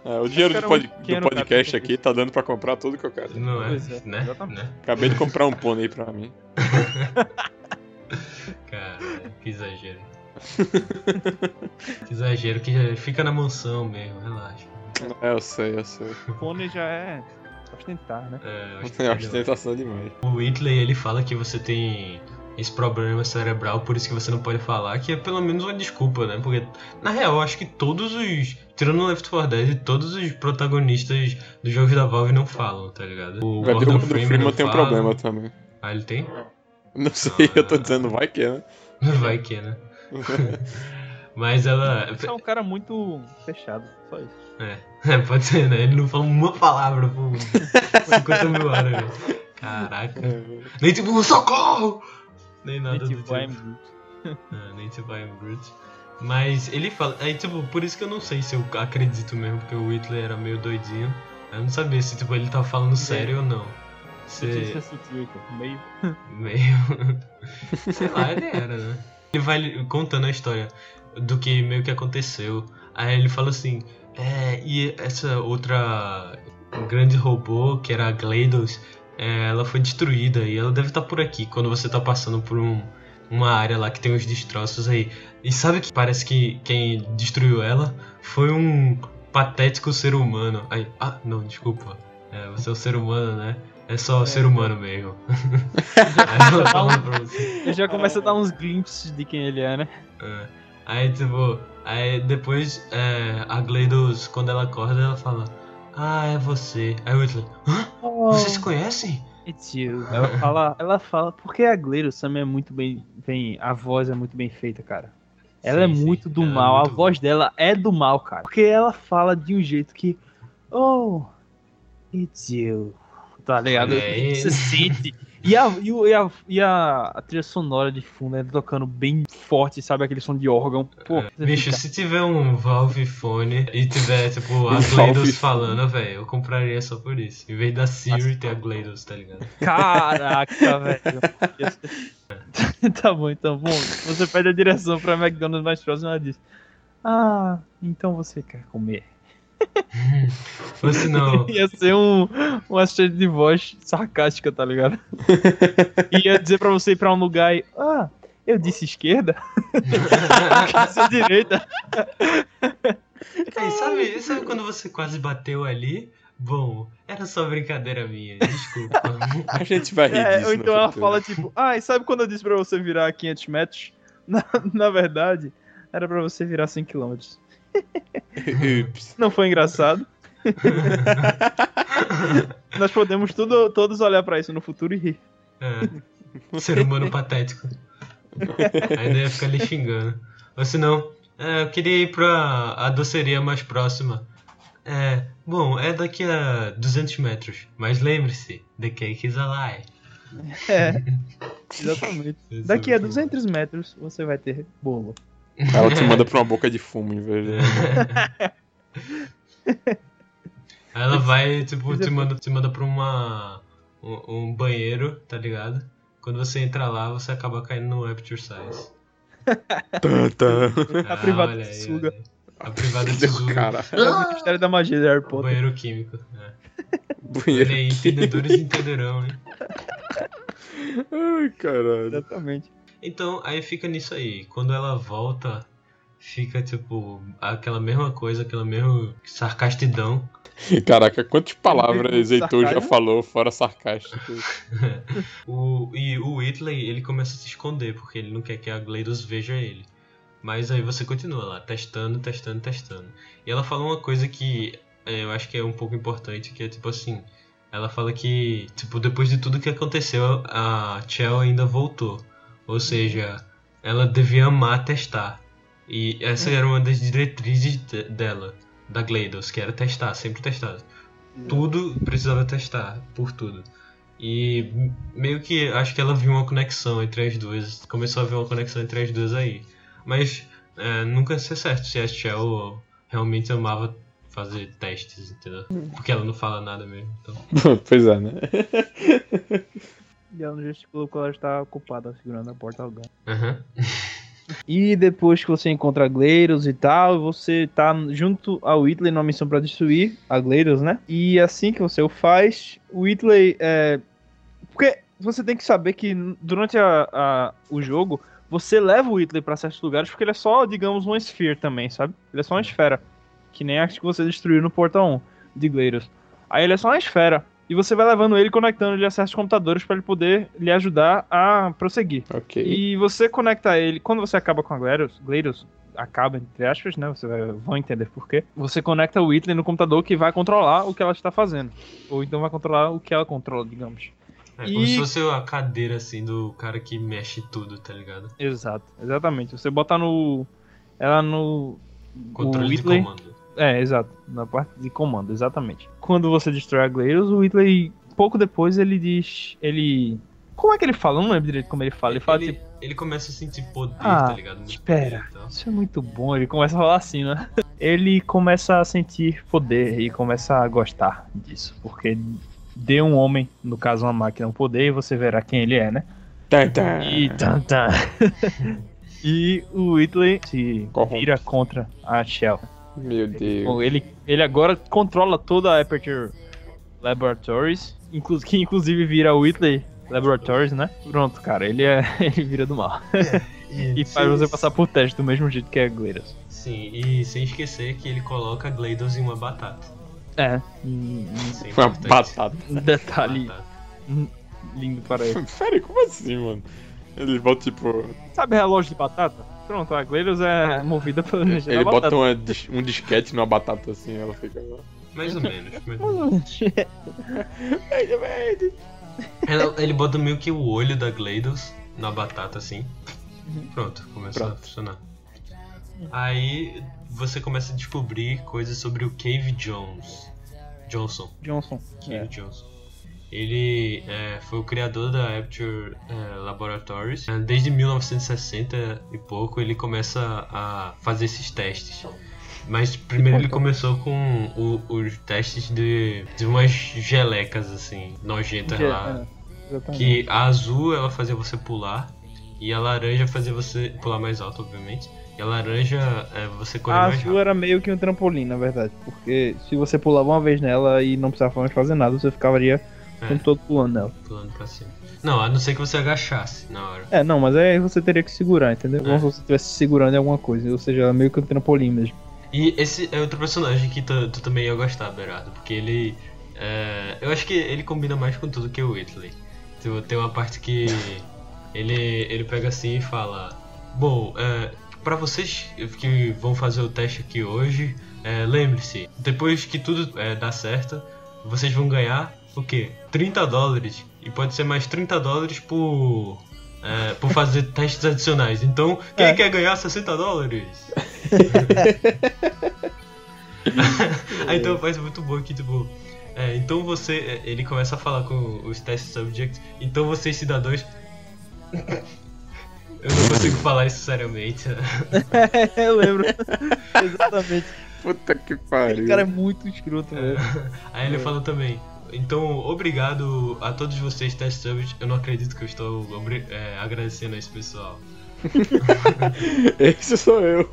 É, o dinheiro do, quero um pod- do podcast cara. aqui tá dando pra comprar tudo que eu quero. Não é, é, né? exatamente. né? Acabei de comprar um pônei pra mim. Cara, que exagero. que exagero, que fica na mansão mesmo, relaxa. É, eu sei, eu sei. Fone já é ostentar, né? É, acho que É uma ostentação demais. O Whitley, ele fala que você tem esse problema cerebral, por isso que você não pode falar, que é pelo menos uma desculpa, né? Porque, na real, eu acho que todos os. Tirando o Left 4 Dead, todos os protagonistas dos jogos da Valve não falam, tá ligado? O Vai o Gordon do Freeman Freeman não tem um problema também. Ah, ele tem? Não sei, eu tô dizendo vai que, né? Vai que, né? Mas ela. Você é um cara muito fechado, só isso. É, pode ser, né? Ele não fala uma palavra por 50 mil horas, velho. Caraca. Nem tipo, socorro! Nem nada do Native tipo. Vime Brute. Ah, Native I am Brute. Mas ele fala. Aí, tipo, por isso que eu não sei se eu acredito mesmo, porque o Whitley era meio doidinho. Eu não sabia se tipo, ele tava falando sério ou não. Você Se... Meio. Meio. Sei lá, ele era, né? Ele vai contando a história do que meio que aconteceu. Aí ele fala assim: É, e essa outra grande robô, que era a GLaDOS, é, ela foi destruída e ela deve estar por aqui quando você tá passando por um, uma área lá que tem uns destroços aí. E sabe que parece que quem destruiu ela foi um patético ser humano. Aí, ah, não, desculpa. É, você é um ser humano, né? É só ser humano mesmo. Aí ela fala pra você. Ele já começa a dar uns glimpses de quem ele é, né? É. Aí, tipo, aí depois é, a GLaDOS, quando ela acorda, ela fala: Ah, é você. Aí o Whitley: Hã? Vocês se conhecem? It's you. Ela fala, ela fala, porque a Gleiros também é muito bem, bem, a voz é muito bem feita, cara. Ela é Sim, sim, muito do ela é mal, muito a voz dela é do mal, cara. Porque ela fala de um jeito que, oh, it's you, tá ligado? Você sente. E a, e, a, e a, a trilha sonora de fundo, ela tocando bem forte, sabe? Aquele som de órgão. Pô, você Bicho, fica- se tiver um Valve Fone e tiver, tipo, a Fone. falando, velho, eu compraria só por isso. Em vez da Siri ter a GLaDOS, tá ligado? Caraca, velho. Tá bom, então. Bom, você pede a direção pra McDonald's mais próxima e ela diz: Ah, então você quer comer. Ou se não, Ia ser um, um assistente de voz sarcástica, tá ligado? Ia dizer pra você ir pra um lugar e. Ah, eu disse esquerda? Quer ser direita? Ei, sabe, sabe quando você quase bateu ali? Bom, era só brincadeira minha, desculpa. A gente vai rir É, disso ou então ela futuro. fala tipo: Ah, e sabe quando eu disse pra você virar 500 metros? Na, na verdade, era pra você virar 100 km. Ups. Não foi engraçado? Nós podemos tudo, todos olhar pra isso no futuro e rir. É, ser humano patético. Ainda ia ficar ali xingando. Ou se não, é, eu queria ir pra a doceria mais próxima. É, bom, é daqui a 200 metros. Mas lembre-se, the cake is a lie. É, exatamente. Daqui a 200 metros você vai ter bolo. Ela te manda pra uma boca de fumo em vez de... Ela vai, tipo, te manda, te manda pra uma. Um, um banheiro, tá ligado? Quando você entra lá, você acaba caindo no Aperture Size. Tan, tan. A privada olha te aí, suga. olha. A privada te Deu suga. cara. É o mistério da magia de Harry O Potter. banheiro químico. né? Banheiro Olha aí, entendedores entenderão, né? Ai, caralho. Exatamente. Então, aí fica nisso aí. Quando ela volta, fica tipo aquela mesma coisa, aquela mesma sarcastidão. Caraca, quantas palavras? Heitor já falou fora sarcástico? O, e o Whitley, ele começa a se esconder, porque ele não quer que a GLaDOS veja ele. Mas aí você continua lá, testando, testando, testando. E ela fala uma coisa que é, eu acho que é um pouco importante, que é tipo assim... Ela fala que, tipo, depois de tudo que aconteceu, a Chell ainda voltou. Ou seja, ela devia amar testar. E essa era uma das diretrizes de- dela, da GLaDOS, que era testar, sempre testar. Tudo precisava testar, por tudo. E meio que acho que ela viu uma conexão entre as duas. Começou a ver uma conexão entre as duas aí. Mas é, nunca sei certo se a Shell realmente amava fazer testes, entendeu? Porque ela não fala nada mesmo. Então. pois é, né? E ela não gesticulou porque ela está ocupada segurando a porta ao ganho. Aham. E depois que você encontra Gleiros e tal, você tá junto ao Whitley numa missão pra destruir a Gleiros, né? E assim que você o faz, o Whitley é. Porque você tem que saber que durante a, a- o jogo, você leva o Whitley pra certos lugares porque ele é só, digamos, uma Sphere também, sabe? Ele é só uma esfera. Que nem a que você destruiu no Portal 1 de Gleiros. Aí ele é só uma esfera. E você vai levando ele, conectando ele a certos computadores pra ele poder lhe ajudar a prosseguir. Ok. E você conecta ele, quando você acaba com a Gleiros, Gleiros acaba entre aspas, né? Você vai, vão entender por quê. Você conecta o Whitley no computador que vai controlar o que ela está fazendo. Ou então vai controlar o que ela controla, digamos. É como E- se fosse a cadeira assim do cara que mexe tudo, tá ligado? Exato, exatamente. Você bota no. Ela no. Controle o de Whitley, comando. É, exato. Na parte de comando, exatamente. Quando você destrói a Gleiros, o Whitley, pouco depois, ele diz. Ele Como é que ele fala? Eu não lembro direito como ele fala. Ele fala ele, tipo, ele começa a sentir poder, Ah, tá ligado? Muito espera. poder e tal. isso é muito bom. Ele começa a falar assim, né? Ele começa a sentir poder e começa a gostar disso. Porque dê um homem, no caso uma máquina, um poder e você verá quem ele é, né? Tá, tá. E tan, tan. E o Whitley se Corrompe. vira contra a Shell. Meu Deus. Bom, ele, ele agora controla toda a Aperture Laboratories, inclu que inclusive vira o Whitley Laboratories, né? Pronto, cara, ele é ele vira do mal. E faz sem- você passar por teste do mesmo jeito que é Gleidos. Sim, e sem esquecer que ele coloca GLaDOS em uma batata. É, um, é Foi uma batata. um detalhe Batata. lindo para ele. Peraí, como assim, mano? Eles botam tipo. Sabe relógio de batata? Pronto, a Gleidos é movida pela energia Ele da bota uma um disquete numa batata assim, ela fica. Mais ou menos. mais ou menos. Ela- ele bota meio que o olho da GLaDOS na batata assim. Pronto, começou a Pronto. funcionar. Aí você começa a descobrir coisas sobre o Cave Jones. Johnson. Johnson. Cave É. Johnson. Ele é, foi o criador da Aperture é, Laboratories. É, Desde 1960 e pouco ele começa a fazer esses testes. Mas primeiro ele começou com o- os testes de, de umas gelecas assim, nojentas Je- lá. é. Que a azul ela fazia você pular e a laranja fazia você pular mais alto, obviamente. E a laranja é, você correr A mais azul rápido. era meio que um trampolim, na verdade. Porque se você pulava uma vez nela e não precisava mais fazer nada, você ficaria É. tempo todo pulando nela. Pulando pra cima. Não, a não ser que você agachasse na hora. É, não, mas aí você teria que segurar, entendeu? É. Como se você estivesse segurando em alguma coisa. Ou seja, meio que um trampolim mesmo. E esse é outro personagem que tu, tu também ia gostar, Berardo, porque ele. é, eu acho que ele combina mais com tudo que o Whitley. Tipo, tem uma parte que ele, ele pega assim e fala: Bom, é, para vocês que vão fazer o teste aqui hoje, é, lembre-se, depois que tudo é, dá certo, vocês vão ganhar o quê? 30 dólares. E pode ser mais 30 dólares por. é, por fazer testes adicionais. Então, quem É. quer ganhar 60 dólares? Aí então faz muito bom que, tipo. é, então você. é, Ele começa a falar com os test subjects. Então vocês, cidadãos. Eu não consigo falar isso seriamente. Eu lembro. Exatamente. Puta que pariu. cara é muito escroto, velho. Aí ele fala também. Então, obrigado a todos vocês, test subjects. Eu não acredito que eu estou é, agradecendo a esse pessoal. Esse sou eu.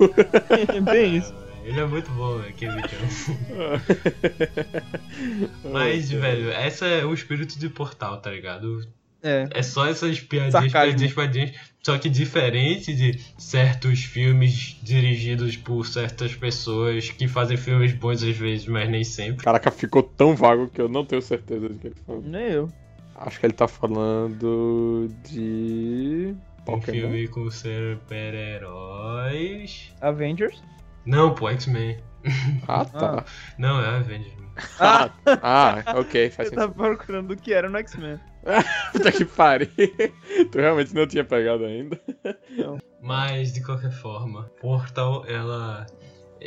É bem isso. Ele é muito bom, né, Kevin Johnson. Mas, velho, essa é o espírito de portal, tá ligado? É. É só essas piadinhas, Sarcasmo. piadinhas, piadinhas. Só que diferente de certos filmes dirigidos por certas pessoas que fazem filmes bons às vezes, mas nem sempre. Caraca, ficou tão vago que eu não tenho certeza de que ele falou. Nem eu. Acho que ele tá falando de. Um Pokémon. filme com super-heróis. Avengers. Não, pô, X-Men. Ah, tá. Não, é Avengers. Ah, ah, ok, faz Eu tava sentido. procurando o que era no X-Men. Puta que pariu. tu realmente não tinha pegado ainda. Mas, de qualquer forma, Portal, ela.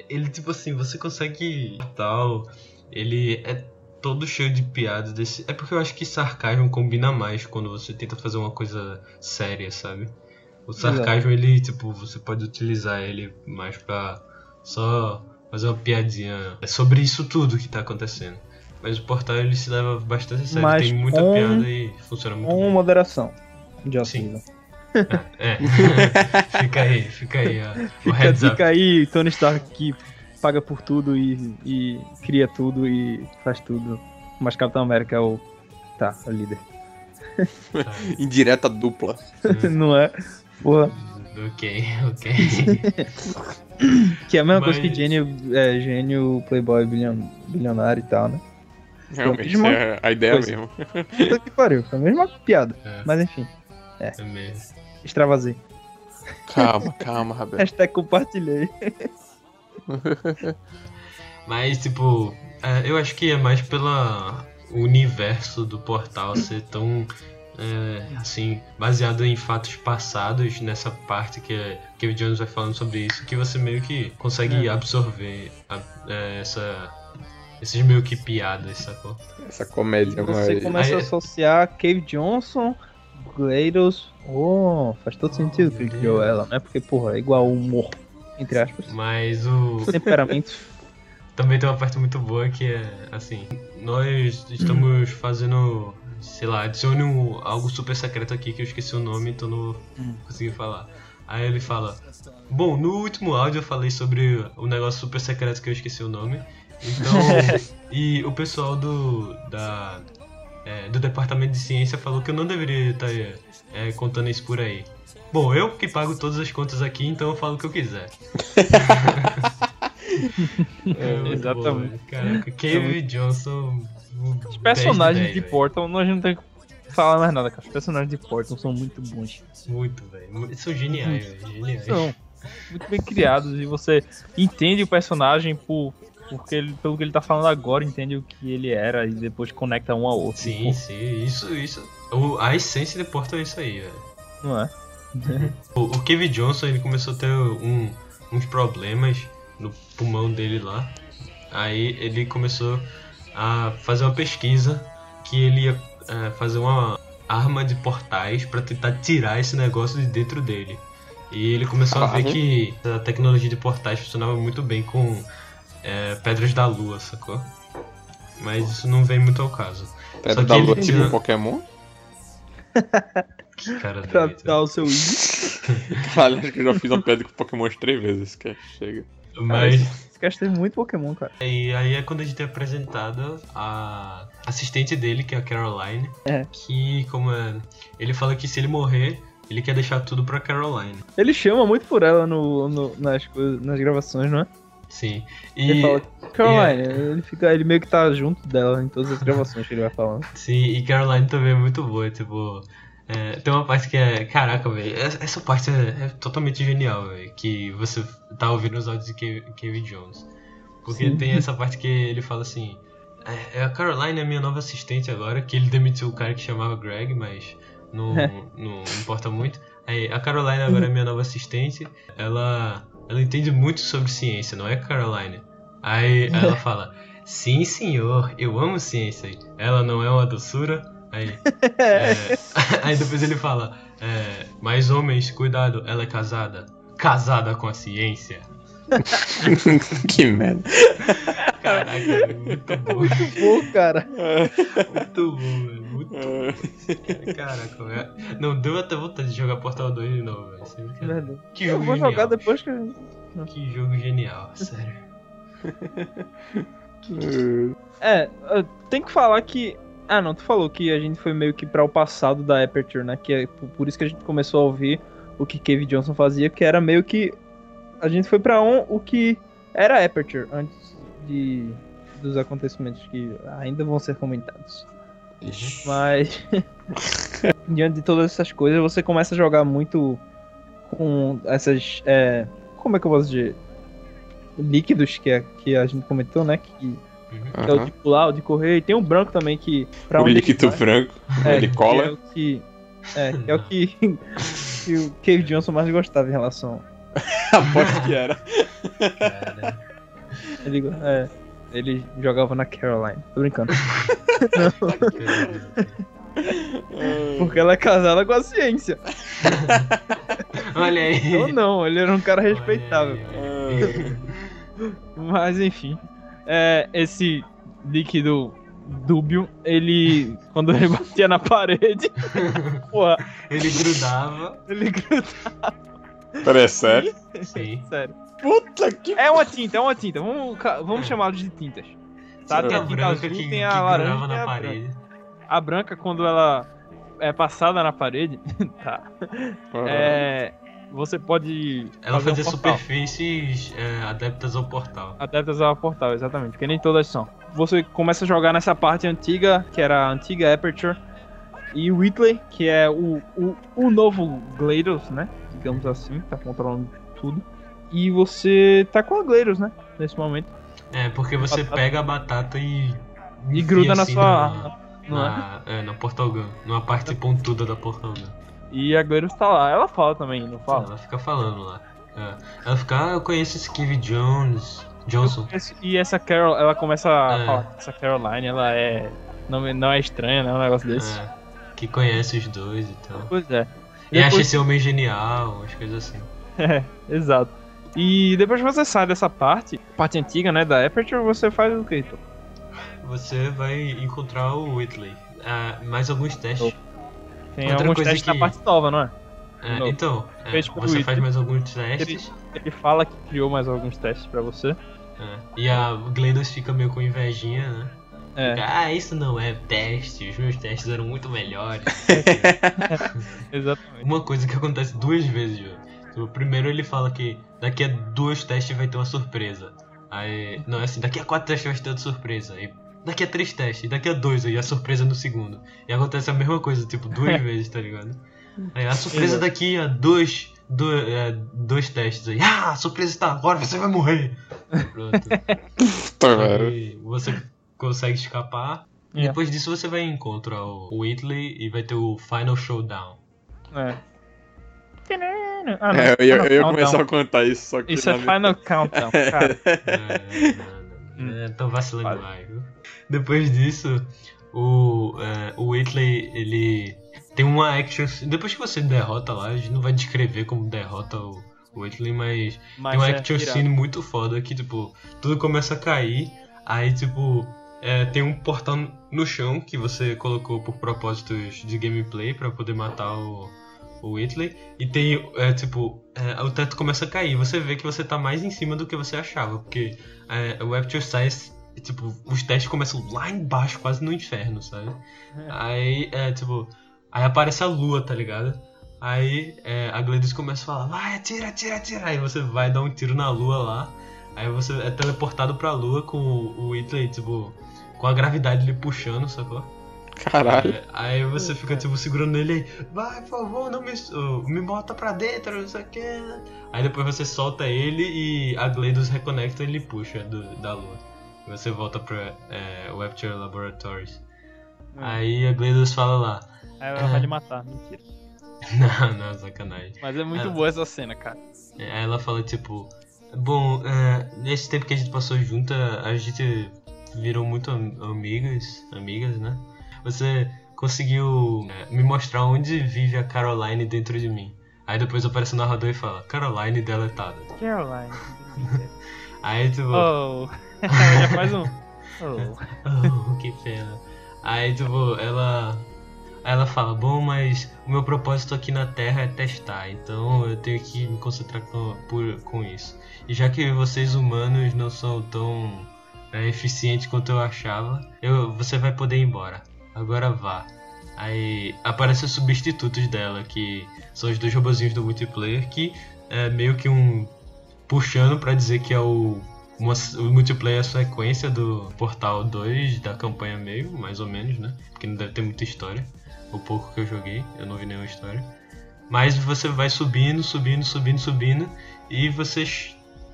Ele, tipo assim, você consegue. Portal, ele é todo cheio de piadas desse. É porque eu acho que sarcasmo combina mais quando você tenta fazer uma coisa séria, sabe? O sarcasmo, ele, tipo, você pode utilizar ele mais pra só fazer uma piadinha sobre isso tudo que tá acontecendo. Mas o Portal, ele se leva bastante a sério, Mas tem muita com- piada e funciona muito Com bem. moderação. Já Sim. Sim. É, fica aí, fica aí, ó. O Fica, heads up. fica aí, Tony Stark que paga por tudo e, e cria tudo e faz tudo. Mas Capitão América é o. Tá, é o líder. Indireta dupla. Não é? Porra. Ok, ok. Que é a mesma Mas- coisa que gênio, é, gênio, playboy, bilhon, bilionário e tal, né? Realmente, Mesma é a ideia coisa. mesmo. Puta que pariu, foi a mesma piada. É. Mas enfim, É mesmo. extravasei. Calma, calma, Rabel. Hashtag compartilhei. Mas, tipo, é, eu acho que é mais pela o universo do portal ser tão, é, assim, baseado em fatos passados nessa parte que, é, que o Jones vai falando sobre isso, que você meio que consegue É. absorver a- é, essa, esses meio que piadas, sacou? Essa comédia Você mais. começa Aí- a associar Cave Johnson, Gleidos. Oh, faz todo sentido que ele criou ela, né? Porque, porra, é igual humor, entre aspas. Mas o. Temperamento. Também tem uma parte muito boa que é assim, nós estamos fazendo, sei lá, adicione um, algo super secreto aqui que eu esqueci o nome, então não consegui falar. Aí ele fala, bom, no último áudio eu falei sobre o negócio super secreto que eu esqueci o nome. Então, e o pessoal do da é, do departamento de ciência falou que eu não deveria estar é, contando isso por aí. Bom, eu que pago todas as contas aqui, então eu falo o que eu quiser. É Exatamente. boa, Caraca, Cave Johnson. Os personagens 10 de velho. Portal, nós não tem que falar mais nada, cara. Os personagens de Portal são muito bons. Muito, velho. São geniais, velho. Geniais. São muito bem criados e você entende o personagem por, porque ele, pelo que ele tá falando agora, entende o que ele era e depois conecta um ao outro. Sim, sim. Isso, isso. O, a essência de Portal é isso aí, velho. Não é? O, o Kevin Johnson ele começou a ter um- uns problemas no pulmão dele lá. Aí ele começou a fazer uma pesquisa que ele ia é, fazer uma arma de portais pra tentar tirar esse negócio de dentro dele. E ele começou a ver que a tecnologia de portais funcionava muito bem com é, pedras da lua, sacou? Mas isso não vem muito ao caso. Pedra da lua tipo um Pokémon? Que cara Pra doido. dar o seu. Caralho, acho que eu já fiz uma pedra com Pokémon três vezes, que chega. Mas Esse cast teve muito Pokémon, cara. E aí é quando a gente é apresentado a assistente dele, que é a Caroline. É. Que, como é. Ele fala que se ele morrer, ele quer deixar tudo pra Caroline. Ele chama muito por ela no, no- nas, nas gravações, não é? Sim. Ele E, fala, Caroline, ele, fica, ele meio que tá junto dela em todas as gravações que ele vai falando. sim, e Caroline também é muito boa, tipo. é, tem uma parte que é. Caraca, velho. Essa essa parte é, é totalmente genial, velho. Que você tá ouvindo os áudios de Ke- Kevin Jones. Porque Sim. tem essa parte que ele fala assim. "É, A Caroline é minha nova assistente agora, que ele demitiu o cara que chamava Greg, mas não, É. não importa muito. Aí, a Caroline agora é minha nova assistente. Ela, ela entende muito sobre ciência, não é, Caroline? Aí ela fala: Sim, senhor, eu amo ciência. Ela não é uma doçura. Aí, é, aí depois ele fala: é, Mais homens, cuidado, ela é casada. Casada com a ciência. que merda. Caraca, muito bom. Pô, cara. Muito bom, velho. Muito bom. Caraca, velho. Não, deu até vontade de jogar Portal 2 de novo, velho. Verdade. Que Eu jogo vou genial. jogar depois que. Que jogo genial, sério. É, tem que falar que. Ah, não, tu falou que a gente foi meio que pra o passado da Aperture, né? Que é por por isso que a gente começou a ouvir o que Cave Johnson fazia, que era meio que. A gente foi pra um, o que era Aperture antes de dos acontecimentos que ainda vão ser comentados. Mas. diante de todas essas coisas, você começa a jogar muito com essas. é, como é que eu posso dizer? Líquidos que, é- que a gente comentou, né? Que que é o de pular, o de correr, e tem um branco também que. Pra O líquido vai, branco, é, ele que cola. É o que. É, que é o que, que o Cave Johnson mais gostava em relação. Aposto que era. Cara, Ele, é, ele jogava na Caroline. Tô brincando. Porque ela é casada com a ciência. Olha aí. Ou não, ele era um cara respeitável. Aí. Mas enfim. É, esse líquido dúbio, ele. Quando ele batia na parede. porra, Ele grudava. ele gruda. Pera, é sério? Sim. Sério. Puta que É uma tinta, é uma tinta. Vamos, vamos chamá-los de tintas. Tá? Tem a tinta branca azul, que, tem a laranja e na a parede. branca. A branca, quando ela é passada na parede, tá? É, você pode. Ela fazer um fazia portal. superfícies é, adeptas ao portal. Adeptas ao portal, exatamente, porque nem todas são. Você começa a jogar nessa parte antiga, que era a antiga Aperture, e Whitley, que é o, o, o novo GLaDOS, né? Digamos assim, tá controlando tudo. E você tá com a GLaDOS, né? Nesse momento. É, porque você Batata. pega a batata e. E gruda na assim sua na- não é? na, é, na. Numa parte pontuda da Portal Gun. E a GLaDOS tá lá. Ela fala também, não fala? Ela fica falando lá. É. Ela fica, ah, eu conheço esse Kevin Jones. Johnson. E essa Carol, ela começa a É. falar que essa Caroline, ela é. Não, não é estranha, né? Um negócio desse. É. que conhece os dois e tal. Pois é. E acha esse homem genial, umas coisas assim. É, exato. E depois que você sai dessa parte, parte antiga, né, da Aperture, você faz o quê, então? Você vai encontrar o Whitley. Ah, mais alguns testes. Tem Outra alguns coisa testes que- na parte nova, não é? É, então, é, você faz Whitley. mais alguns testes. Ele fala que criou mais alguns testes pra você. é, e a Gleidos fica meio com invejinha, né? É, Ah, isso não é teste, os meus testes eram muito melhores. exatamente. Uma coisa que acontece duas vezes, João. Tipo, primeiro ele fala que daqui a dois testes vai ter uma surpresa. Aí. Não, é assim, daqui a quatro testes vai ter outra surpresa. Aí, daqui a três testes, daqui a dois, aí a surpresa no segundo. E acontece a mesma coisa, tipo, duas vezes, tá ligado? Aí a surpresa daqui a dois. Do, é, dois testes aí. Ah, a surpresa está agora, você vai morrer! Pronto. Puta, velho. Você consegue escapar. E É. depois disso você vai encontrar o Whitley e vai ter o Final Showdown. É. Ah, não, É, eu ia, eu ia começar a Countdown. contar isso, só que. Isso é na Final Countdown, cara. É, não, não, não. Tô vacilando mais, viu? Depois disso, o, é, o Whitley, ele tem uma action. Depois que você derrota lá, a gente não vai descrever como derrota o, o Whitley, mas, Mas tem uma é action irado. scene muito foda que, tipo, tudo começa a cair, aí, tipo, é, tem um portal no chão que você colocou por propósitos de gameplay pra poder matar o, o Whitley, e tem, é, tipo, é, o teto começa a cair, você vê que você tá mais em cima do que você achava, porque é, o Rapture Science, tipo, os testes começam lá embaixo, quase no inferno, sabe? Aí, é, tipo, aí aparece a lua, tá ligado? Aí é, a Gladys começa a falar, vai, atira, atira, atira. Aí você vai dar um tiro na lua lá. Aí você é teleportado pra lua com o Whitley, tipo, com a gravidade lhe puxando, sacou? Caralho. É, aí você fica, tipo, segurando ele aí, vai, por favor, não me, oh, me bota pra dentro, não sei o que. Aí depois você solta ele e a Gladys reconecta e ele puxa do, da lua. E você volta pra é, Rapture Laboratories. Hum. Aí a Gladys fala lá, Aí ela vai lhe matar, mentira. não, não, sacanagem. Mas é muito É. boa essa cena, cara. Aí ela fala tipo, bom, é, nesse tempo que a gente passou junta, a gente virou muito am- amigas, amigas, né? Você conseguiu é, me mostrar onde vive a Caroline dentro de mim. Aí depois aparece o narrador e fala, Caroline deletada. Caroline. Aí tipo, oh. Já faz um. Oh. Oh, que pena. Aí, tipo, ela. Ela fala, bom, mas o meu propósito aqui na Terra é testar, então eu tenho que me concentrar com, por, com isso. E já que vocês humanos não são tão é, eficientes quanto eu achava, eu, você vai poder ir embora. Agora vá. Aí aparecem os substitutos dela, que são os dois robozinhos do multiplayer, que é meio que um. puxando pra dizer que é o uma, o multiplayer é a sequência do Portal 2 da campanha meio, mais ou menos, né? Porque não deve ter muita história. O pouco que eu joguei, eu não vi nenhuma história. Mas você vai subindo, subindo, subindo, subindo. E você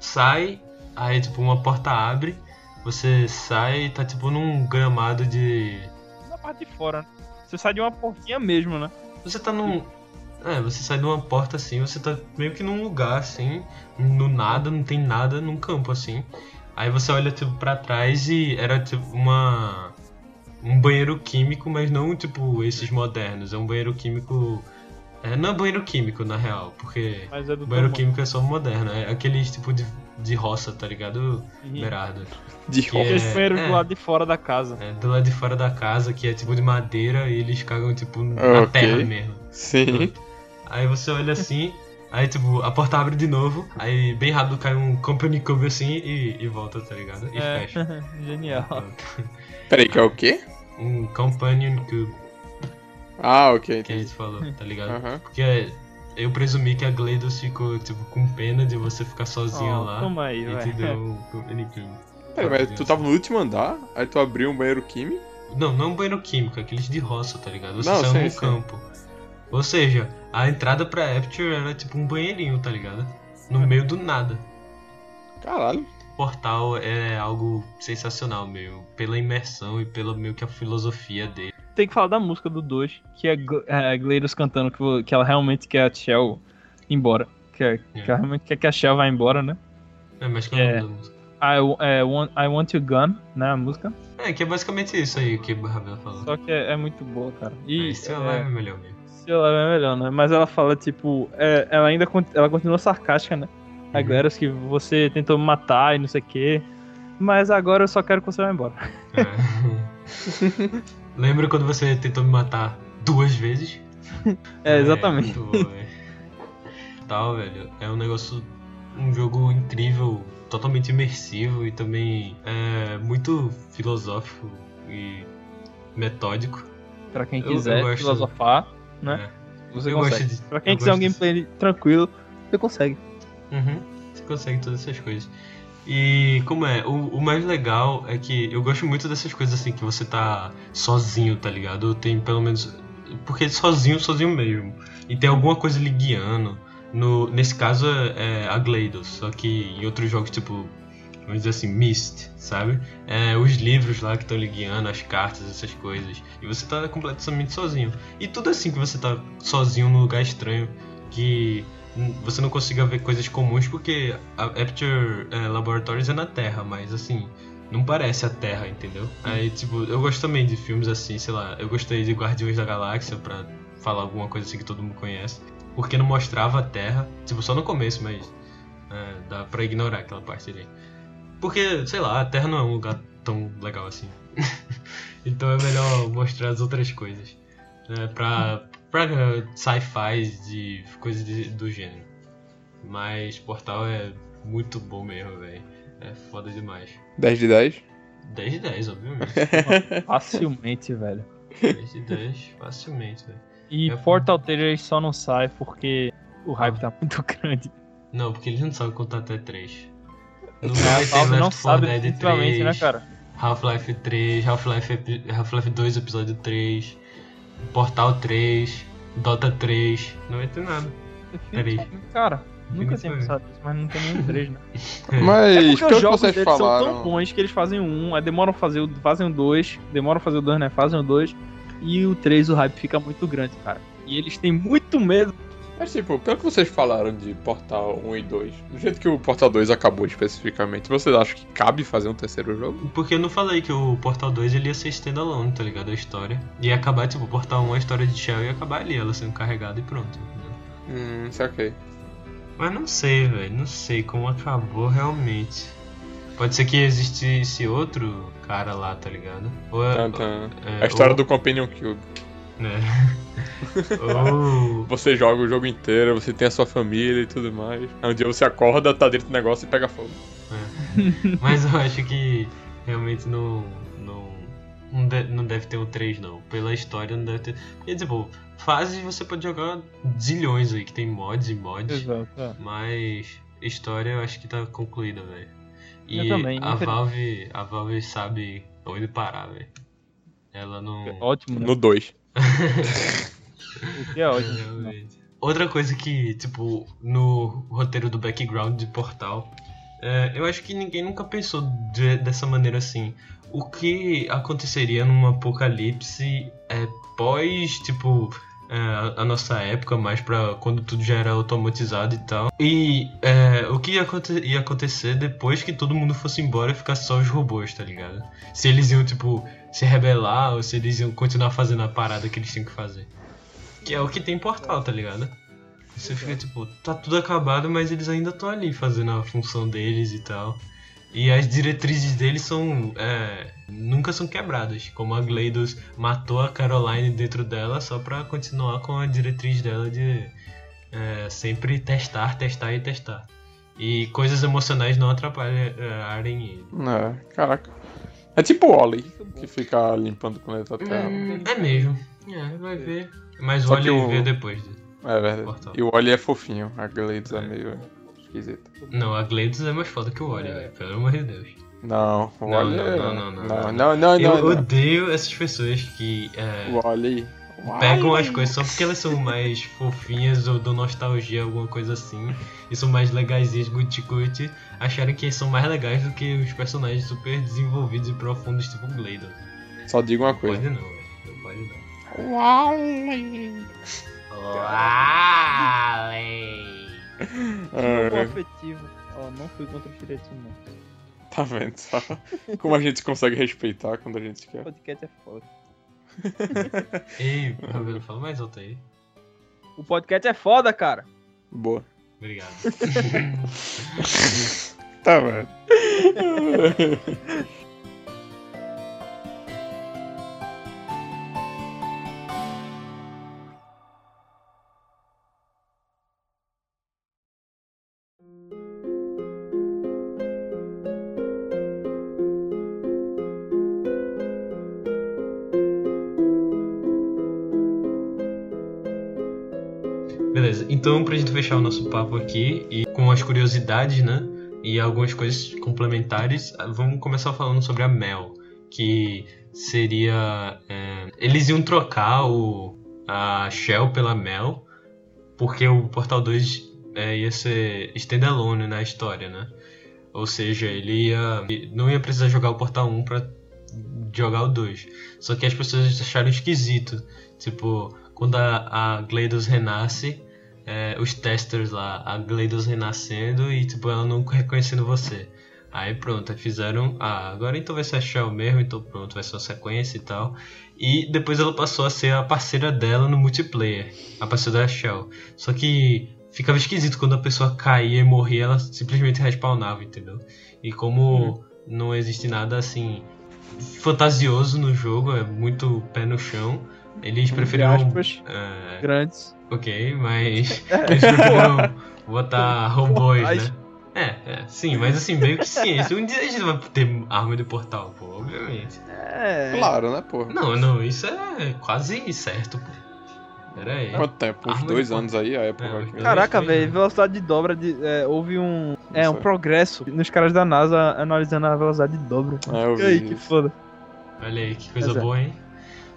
sai, aí tipo uma porta abre. Você sai e tá tipo num gramado de. Na parte de fora, né? Você sai de uma portinha mesmo, né? Você tá num. É, você sai de uma porta assim, você tá meio que num lugar assim, no nada, não tem nada, num campo assim. Aí você olha tipo pra trás e era tipo uma. Um banheiro químico, mas não tipo esses modernos. É um banheiro químico. É, não é banheiro químico na real, porque. Mas é Banheiro tamanho. químico é só moderno, é aquele tipo de, de roça, tá ligado? Uhum. Berardo. De Que Aqueles é- banheiros é. do lado de fora da casa. É, do lado de fora da casa, que é tipo de madeira e eles cagam tipo na Ok. terra mesmo. Sim. Aí você olha assim, aí tipo, a porta abre de novo, aí bem rápido cai um company cube assim e, e volta, tá ligado? E É. fecha. Genial. Peraí, que é o quê? Um companion cube Ah, ok, que a gente falou, tá ligado? Aham. Porque eu presumi que a Gleidos ficou tipo com pena de você ficar sozinha Oh, lá. toma aí, e te deu um. Peraí, mas tu tava no último andar, aí tu abriu um banheiro químico. Não, não um banheiro químico, aqueles de roça, tá ligado? Você Não, saiu sim, no sim. campo. Ou seja, a entrada pra Aperture era tipo um banheirinho, tá ligado? No É. meio do nada. Caralho. Portal é algo sensacional, meu. Pela imersão e pela meio que a filosofia dele. Tem que falar da música do 2, que é Gl- é a Gleidos cantando que, que ela realmente quer a Shell embora. Que, é- que É. ela realmente quer que a Shell vá embora, né? É, mas qual é É. I, é, want, I Want You Gun, né? A música. É, que é basicamente isso aí que o Ravel falou. Só que é, é muito boa, cara. E é, Still é, Alive é melhor mesmo. Still Alive é melhor, né? Mas ela fala, tipo, é, ela ainda ela continua sarcástica, né? A Uhum. galera que você tentou me matar e não sei o quê. Mas agora eu só quero que você vá embora. É. Lembra quando você tentou me matar duas vezes? É, exatamente. velho. Tal, velho. É um negócio. Um jogo incrível, totalmente imersivo e também é muito filosófico e metódico. Pra quem Eu- eu quiser gosto- filosofar, né? É. Você Eu consegue. de- Pra quem eu quiser um gameplay tranquilo, você consegue. Uhum. Você consegue todas essas coisas. E como é, o, o mais legal é que eu gosto muito dessas coisas assim que você tá sozinho, tá ligado? Tem pelo menos. Porque sozinho, sozinho mesmo. E tem alguma coisa lhe guiando. No, nesse caso é, é a GLaDOS, só que em outros jogos, tipo, vamos dizer assim, Myst, sabe? É, os livros lá que estão lhe guiando, as cartas, essas coisas. E você tá completamente sozinho. E tudo assim que você tá sozinho num lugar estranho, que você não consiga ver coisas comuns, porque a Aperture é, Laboratories é na Terra, mas assim, não parece a Terra, entendeu? Aí, tipo, eu gosto também de filmes assim, sei lá, eu gostei de Guardiões da Galáxia, pra falar alguma coisa assim que todo mundo conhece. Porque não mostrava a Terra, tipo, só no começo, mas é, dá pra ignorar aquela parte ali. Porque, sei lá, a Terra não é um lugar tão legal assim. então é melhor mostrar as outras coisas. Né, pra pra sci-fi de coisas do gênero. Mas Portal é muito bom mesmo, velho. É foda demais. 10 de 10? 10 de 10, obviamente. Facilmente, velho. 10 de 10, facilmente, velho. E É, Portal 3 só não sai porque o hype tá muito grande. Não, porque eles não sabem contar até 3. Não A vai ter Valve não Left 4 sabe Dead definitivamente, 3, né, cara? Half-Life 3, Half-Life epi- Half-Life 2 episódio 3, Portal 3, Dota 3. Não vai ter nada. Peraí. Cara, nunca tinha Definitivamente. pensado nisso, mas não tem nenhum 3, né? Mas, É porque pelo os jogos vocês deles são tão falaram. bons que eles fazem um, aí demoram a fazer o, fazem o 2, demoram a fazer o 2, né? Fazem o 2. E o 3, o hype fica muito grande, cara. E eles têm muito medo. Mas, tipo, pelo que vocês falaram de Portal 1 e 2, do jeito que o Portal 2 acabou especificamente, vocês acham que cabe fazer um terceiro jogo? Porque eu não falei que o Portal 2 ele ia ser standalone, tá ligado? A história. Ia acabar, tipo, o Portal 1, a história de Shell ia acabar ali, ela sendo carregada e pronto. entendeu? Hum, saquei. Mas não sei, velho. Não sei como acabou realmente. Pode ser que existisse outro cara lá, tá ligado? Ou é- tan. é, A história ou- do Companion Cube. Né? ou. Você joga o jogo inteiro, você tem a sua família e tudo mais. Aí um dia você acorda, tá dentro do negócio e pega fogo. Mas eu acho que realmente não. Não, não, de- não deve ter um 3, não. Pela história não deve ter. Porque, tipo, fases você pode jogar zilhões aí, que tem mods e mods. Exato. é. Mas história eu acho que tá concluída, velho. E Eu também, a Valve, a Valve sabe onde parar, velho. Ela não. É ótimo, né? No 2. O que é ótimo. Outra coisa que, tipo, no roteiro do background de Portal, é, eu acho que ninguém nunca pensou de- dessa maneira assim. O que aconteceria num apocalipse é, pós, tipo, é, a- nossa época, mais pra quando tudo já era automatizado e tal. E é, o que ia, aconte- ia acontecer depois que todo mundo fosse embora e ficasse só os robôs, tá ligado? Se eles iam, tipo, se rebelar ou se eles iam continuar fazendo a parada que eles tinham que fazer. Que é o que tem em Portal, tá ligado? Você fica tipo, tá tudo acabado, mas eles ainda estão ali fazendo a função deles e tal. E as diretrizes deles são. é, nunca são quebradas. Como a GLaDOS matou a Caroline dentro dela só pra continuar com a diretriz dela de é, sempre testar, testar e testar. E coisas emocionais não atrapalharem ele. É, caraca. É tipo o Oli, que fica limpando o planeta Terra. Hum, é mesmo. É, vai ver. Mas Só o Oli o- veio depois. É verdade. Portal. E o Oli é fofinho, a Glades é meio esquisita. Não, a GLaDOS é mais foda que o Oli, velho. Pelo amor de Deus. Não, o Não, Oli não, é... não, não, não, não, não. não, não, Eu não. odeio essas pessoas que é, O Oli... o pegam as coisas só porque elas são mais fofinhas ou dão nostalgia, alguma coisa assim, e são mais legaisinhas, guti-guti, acharem que são mais legais do que os personagens super desenvolvidos e profundos, tipo GLaDOS. Só digo uma Não coisa. pode não, velho. Não pode não. O. Wally! Jogo Ah, afetivo. Ó, não fui contra os direitos humanos. Tá vendo só? Como a gente consegue respeitar quando a gente O quer. podcast é foda. Ei, Rabelo, fala mais alto aí. O podcast é foda, cara. Boa. Obrigado. Tá vendo? Beleza, então pra gente fechar o nosso papo aqui e com as curiosidades, né? E algumas coisas complementares, vamos começar falando sobre a Mel, que seria. é, eles iam trocar o, a Shell pela Mel, porque o Portal 2 é, ia ser standalone na história, né? Ou seja, ele ia. não ia precisar jogar o Portal 1 pra jogar o 2. Só que as pessoas acharam esquisito. Tipo, quando a, a GLaDOS renasce, é, os testers lá, a GLaDOS renascendo e tipo, ela não reconhecendo você. Aí pronto, fizeram, ah, agora então vai ser a Shell mesmo, então pronto, vai ser uma sequência e tal. E depois ela passou a ser a parceira dela no multiplayer, a parceira da Shell. Só que ficava esquisito quando a pessoa caía e morria, ela simplesmente respawnava, entendeu? E como não existe nada assim fantasioso no jogo, é muito pé no chão, eles preferiram. aspas, é, grandes. ok, mas eles preferiram botar robôs, né? É, é, sim, mas assim, meio que ciência. Um dia a gente vai ter arma de portal, pô, obviamente. É. Claro, né, porra? Não, não, isso é quase certo, pô. Pera aí. Quanto tempo? Uns dois anos aí, a época É, que- eu- Caraca, velho, velocidade de dobra. De, é, houve um. É, um Isso. progresso nos caras da NASA analisando a velocidade de dobra. É, eu E aí, vi que isso. foda. Olha aí, que coisa Mas é. boa, hein?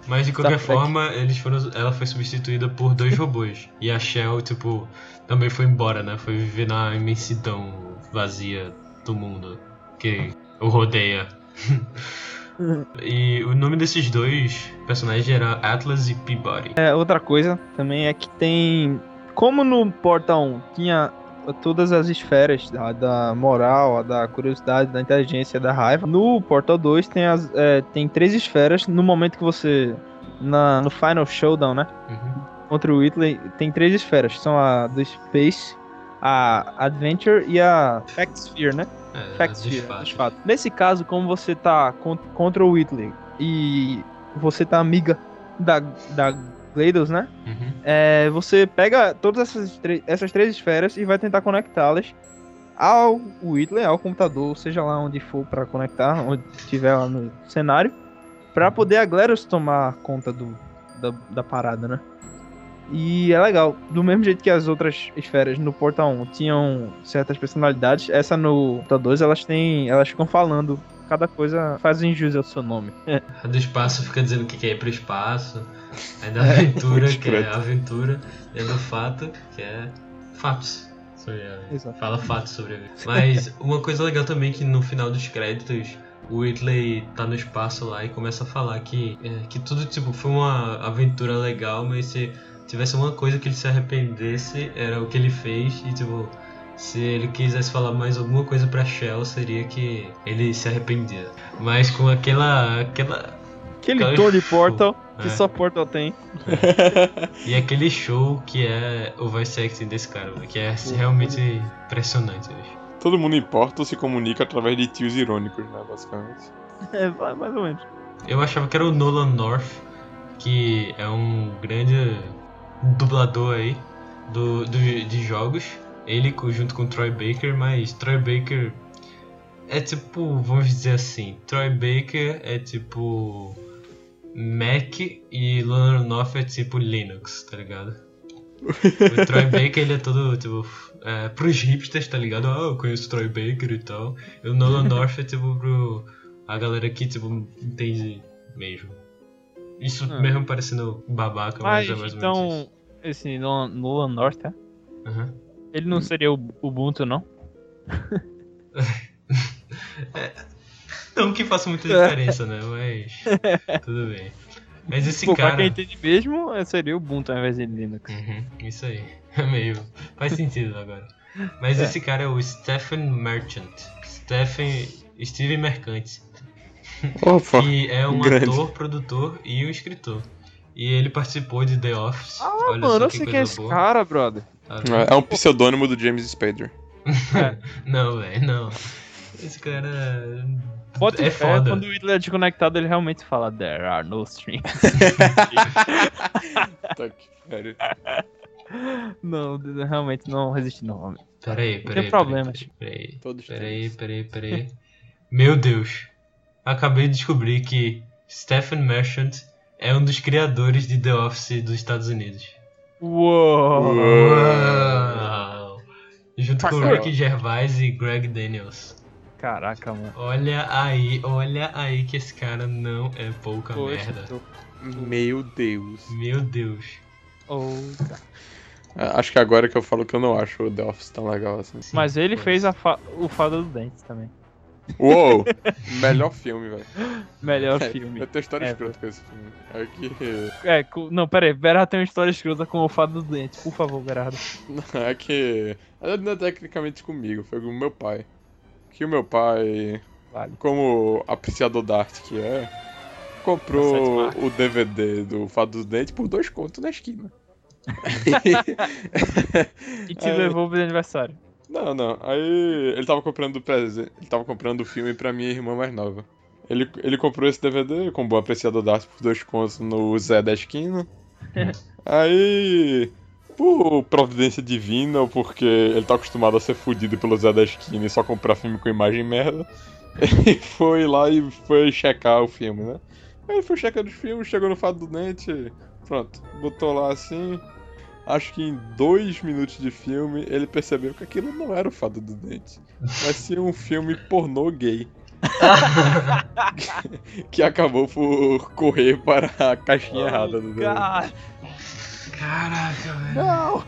Mas de qualquer forma, eles foram, ela foi substituída por dois robôs. E a Shell, tipo, também foi embora, né? Foi viver na imensidão vazia do mundo que o rodeia. e o nome desses dois personagens era Atlas e Peabody. É, outra coisa também é que tem. Como no Portal 1 tinha todas as esferas da, da moral, a da curiosidade, da inteligência, da raiva, no Portal 2 tem, as, é, tem três esferas. No momento que você. Na, no Final Showdown, né? Uhum. Contra o Whitley, tem três esferas. São a do Space, a Adventure e a Fact Sphere, né? É, Fact Sphere, dos fatos. Nesse caso, como você tá con- contra o Whitley e você tá amiga da, da GLaDOS, né? Uhum. É, você pega todas essas, três- essas três esferas e vai tentar conectá-las ao Whitley, ao computador, seja lá onde for pra conectar, onde estiver lá no cenário, pra poder a GLaDOS tomar conta do, da, da parada, né? E é legal, do mesmo jeito que as outras esferas no Portal 1 tinham certas personalidades, essa no Portal 2 elas têm, elas ficam falando, cada coisa fazem jus ao seu nome. A do espaço fica dizendo que quer ir pro espaço. Aí da aventura, muito que é preto. aventura. E a do fato, que é fatos. A. Fala fatos sobre a vida. Mas uma coisa legal também é que no final dos créditos o Whitley tá no espaço lá e começa a falar que, é, que tudo tipo, foi uma aventura legal, mas se tivesse uma coisa que ele se arrependesse, era o que ele fez e tipo. Se ele quisesse falar mais alguma coisa pra Shell, seria que ele se arrependia. Mas com aquela. aquela Aquele tom de. Portal que É. só Portal tem. E aquele show que é o voice acting desse cara, que é realmente impressionante. bicho. Todo mundo importa ou se comunica através de tios irônicos, né, basicamente. É, mais ou menos. Eu achava que era o Nolan North, que é um grande dublador aí do, do- de jogos. Ele junto com o Troy Baker, mas Troy Baker é tipo, vamos dizer assim, Troy Baker é tipo Mac e Nolan North é tipo Linux, tá ligado? O Troy Baker ele é todo tipo é, pros hipsters, tá ligado? Ah, eu conheço o Troy Baker e tal. E o Nolan North é tipo pro a galera que tipo entende mesmo. Isso Ah. mesmo parecendo babaca, mas, Mas é mais ou menos isso. então, esse Nolan, Nolan North, é? Aham. ele não seria o Ubuntu, não? Não que faça muita diferença, né? Mas tudo bem. Mas esse Pô, pra cara. quem entende mesmo, é, seria o Ubuntu ao invés de Linux. Uhum, isso aí. É meio. Faz sentido agora. Mas esse cara é o Stephen Merchant. Stephen. Steve Mercante. Opa, Que é um grande. ator, produtor e um escritor. E ele participou de The Office. Ah, Olha mano, eu que sei quem é esse boa. cara, brother. Tá vendo? é um pseudônimo do James Spader. Não, velho, não. Esse cara. Bota é foda. quando o Hitler é desconectado, ele realmente fala There are no strings. Tá que pariu. não, realmente não resiste novamente. Peraí, peraí. tem problemas. Peraí, peraí, peraí, peraí. Meu Deus. Acabei de descobrir que Stephen Merchant é um dos criadores de The Office dos Estados Unidos. Uou! Uau! Junto com Parkour. Ricky Gervais e Greg Daniels. Caraca, mano. Olha aí, olha aí que esse cara não é pouca Poxa, merda. tô- Meu Deus. Meu Deus. Oh, Acho que agora que eu falo que eu não acho o The Office tão legal assim. Mas ele Pô, fez a fa- o Fada do Dente também. Uou! Melhor filme, velho. Melhor É, filme. Eu tenho história É, escrota com esse filme. É que. É, não, pera aí. Berardo tem uma história escrota com o Fada do Dente. Por favor, Berardo. É que. Não é tecnicamente comigo, foi com o meu pai. Que o meu pai, Vale. como apreciador da arte que é, comprou Aceito o DVD do Fado dos Dentes por dois contos na esquina. E te É. levou pro aniversário. Não, não. Aí ele tava comprando o presente. Ele tava comprando o filme pra minha irmã mais nova. Ele, ele comprou esse DVD com bom apreciador da arte por dois contos no Zé da esquina. Aí. Por providência divina, ou porque ele tá acostumado a ser fudido pelo Zé da esquina e só comprar filme com imagem merda, ele foi lá e foi checar o filme, né? Aí ele foi checando os filmes, chegou no Fado do Dente, pronto, botou lá assim. Acho que em dois minutos de filme ele percebeu que aquilo não era o Fado do Dente, mas sim um filme pornô gay. que acabou por correr para a caixinha errada do. Cara, Caraca, velho. não!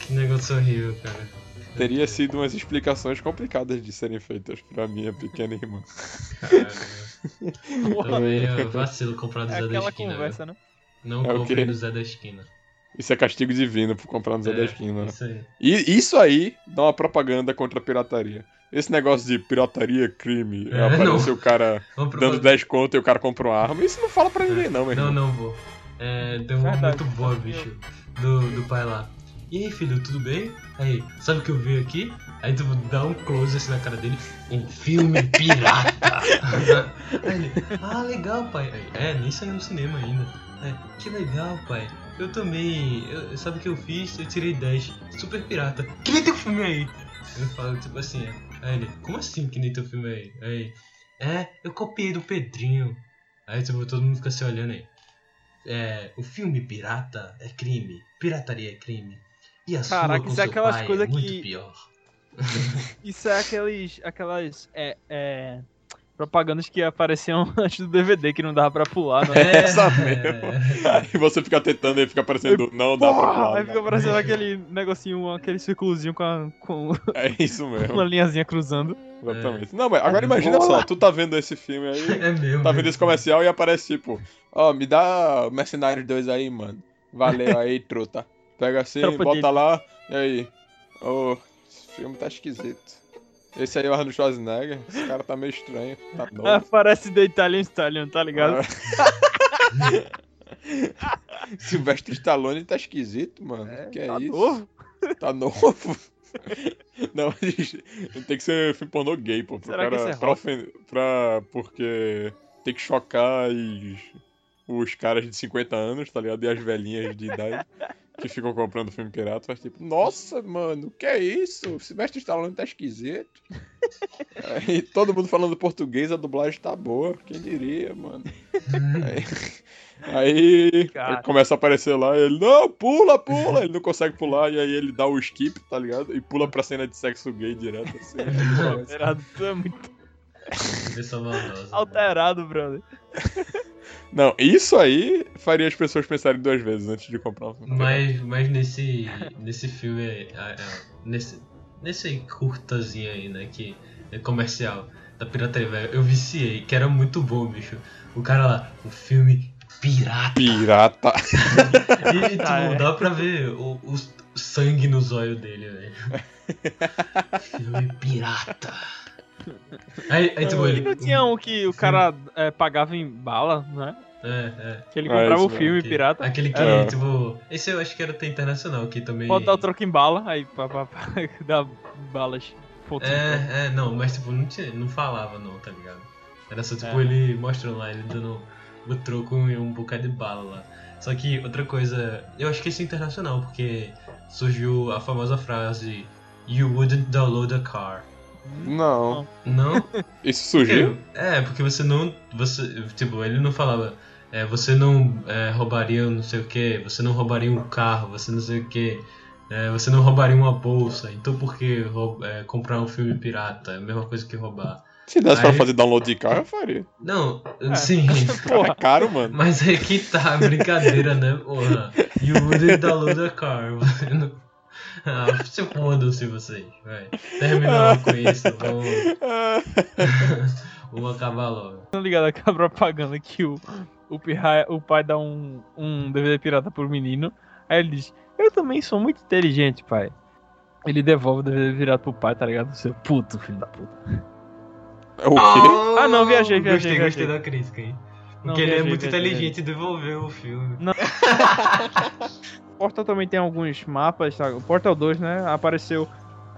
Que negócio horrível, cara. Teria sido umas explicações complicadas de serem feitas pra minha pequena irmã. Caralho. Também é vacilo comprar do É Zé da Esquina. conversa, né? viu? Não É o compre quê? do Zé da Esquina. Isso é castigo divino por comprar no Zé É, da Esquina. né? Isso aí. E isso aí dá uma propaganda contra a pirataria. Esse negócio de pirataria, crime, É, aparece não. o cara dando 10 conto e o cara compra uma arma, isso não fala pra ninguém não, meu Não, irmão. não vou. É, tem uma Verdade. muito boa, bicho. Do, do pai lá. E aí, filho, tudo bem? Aí, sabe o que eu vi aqui? Aí tu dá um close assim na cara dele. Um filme pirata. aí ele, ah, legal, pai. Aí, é, nem saiu no cinema ainda. Que legal, pai. Eu também. Eu, sabe o que eu fiz? Eu tirei 10. Super pirata. Que nem teu filme aí. Eu falo, tipo assim, é. Aí ele, como assim que nem teu filme aí? Aí, é, eu copiei do Pedrinho. Aí tipo, todo mundo fica se olhando aí. É, o filme pirata é crime, pirataria é crime. E a sua Caraca, com isso é seu pai é muito que- pior. Isso é aqueles. aquelas. É, é, propagandas que apareciam antes do DVD que não dava pra pular, não é? Essa mesmo. E você fica tentando e fica aparecendo, não dá pra falar. Aí fica aparecendo aquele negocinho, aquele círculozinho com, a- com É isso mesmo, uma linhazinha cruzando. exatamente. Não, mas agora imagina só, tu tá vendo esse filme aí, É mesmo. tá vendo esse comercial e aparece tipo, ó, me dá Mercenários 2 aí, mano. Valeu aí, truta. Pega assim, Tropa bota de- lá, e aí. Ô, esse filme tá esquisito. Esse aí é o Arnold Schwarzenegger, esse cara tá meio estranho, tá novo. Aparece The Italian Stallion, tá ligado? Sylvester Stallone tá esquisito, mano. que é tá isso? novo. Tá novo? Não, tem que ser filme pornô gay, pô. Pro Será que cara, isso é pra, rock? ofen- pra- Porque tem que chocar os, os caras de 50 anos, tá ligado? E as velhinhas de idade que ficam comprando filme pirata. Mas tipo, nossa, mano, que é isso? Sylvester Stallone tá esquisito. Aí todo mundo falando português, a dublagem tá boa. Quem diria, mano? Aí, aí começa a aparecer lá, e ele, não, pula, pula! Ele não consegue pular, e aí ele dá o skip, tá ligado? E pula pra cena de sexo gay direto, assim. Alterado, é muito alterado, brother. não, isso aí faria as pessoas pensarem duas vezes antes de comprar um filme. Mas, mas nesse, nesse filme, é, é, nesse, nesse curtazinho aí, né, que é comercial da pirataria, velho, eu viciei, que era muito bom, bicho. O cara lá, o filme pirata. Pirata. E, tipo, Ah, é. dá pra ver o, o sangue nos olhos dele, velho. Filme pirata. Aí, aí tipo, E ele. não tinha um que o cara é, pagava em bala, né? É, é. Que ele Ah, comprava isso o filme Aquele- pirata. Aquele que, É. tipo. Esse eu acho que era até internacional, que também. Pode dar o troco em bala, aí pá, pá, pá, dá balas. Fotos. É, é, não, mas tipo, não, tinha, não falava não, tá ligado? Era só tipo É. ele mostrando lá, ele dando o troco e um bocado de bala lá. Só que outra coisa, eu acho que isso é internacional, porque surgiu a famosa frase You wouldn't download a car. Não. Não? Isso surgiu? É, porque você não. Você, tipo, ele não falava. É, você não é, roubaria não sei o que, você não roubaria um carro, você não sei o que, você não roubaria uma bolsa, então por que é, comprar um filme pirata? É a mesma coisa que roubar. Se desse pra Aí- fazer download de carro, eu faria. Não, É. sim. Cara, é caro, mano. Mas é que tá, brincadeira, né, porra? You wouldn't download a car. Você não... Ah, se fodam-se vocês, vai. Termina logo com isso, vamos, vamos acabar logo. Tá ligado aquela propaganda que o, o, pirraia- o pai dá um, um DVD pirata pro menino. Aí ele diz: Eu também sou muito inteligente, pai. Ele devolve o DVD pirata pro pai, tá ligado? Seu puto, filho da puta. É o quê? Ah, não, viajei, viajei, Gostei, viajei. gostei da crítica, hein? Não, Porque ele é viajei, muito viajei, inteligente e devolveu o filme. O Portal também tem alguns mapas, tá? O Portal 2, né? Apareceu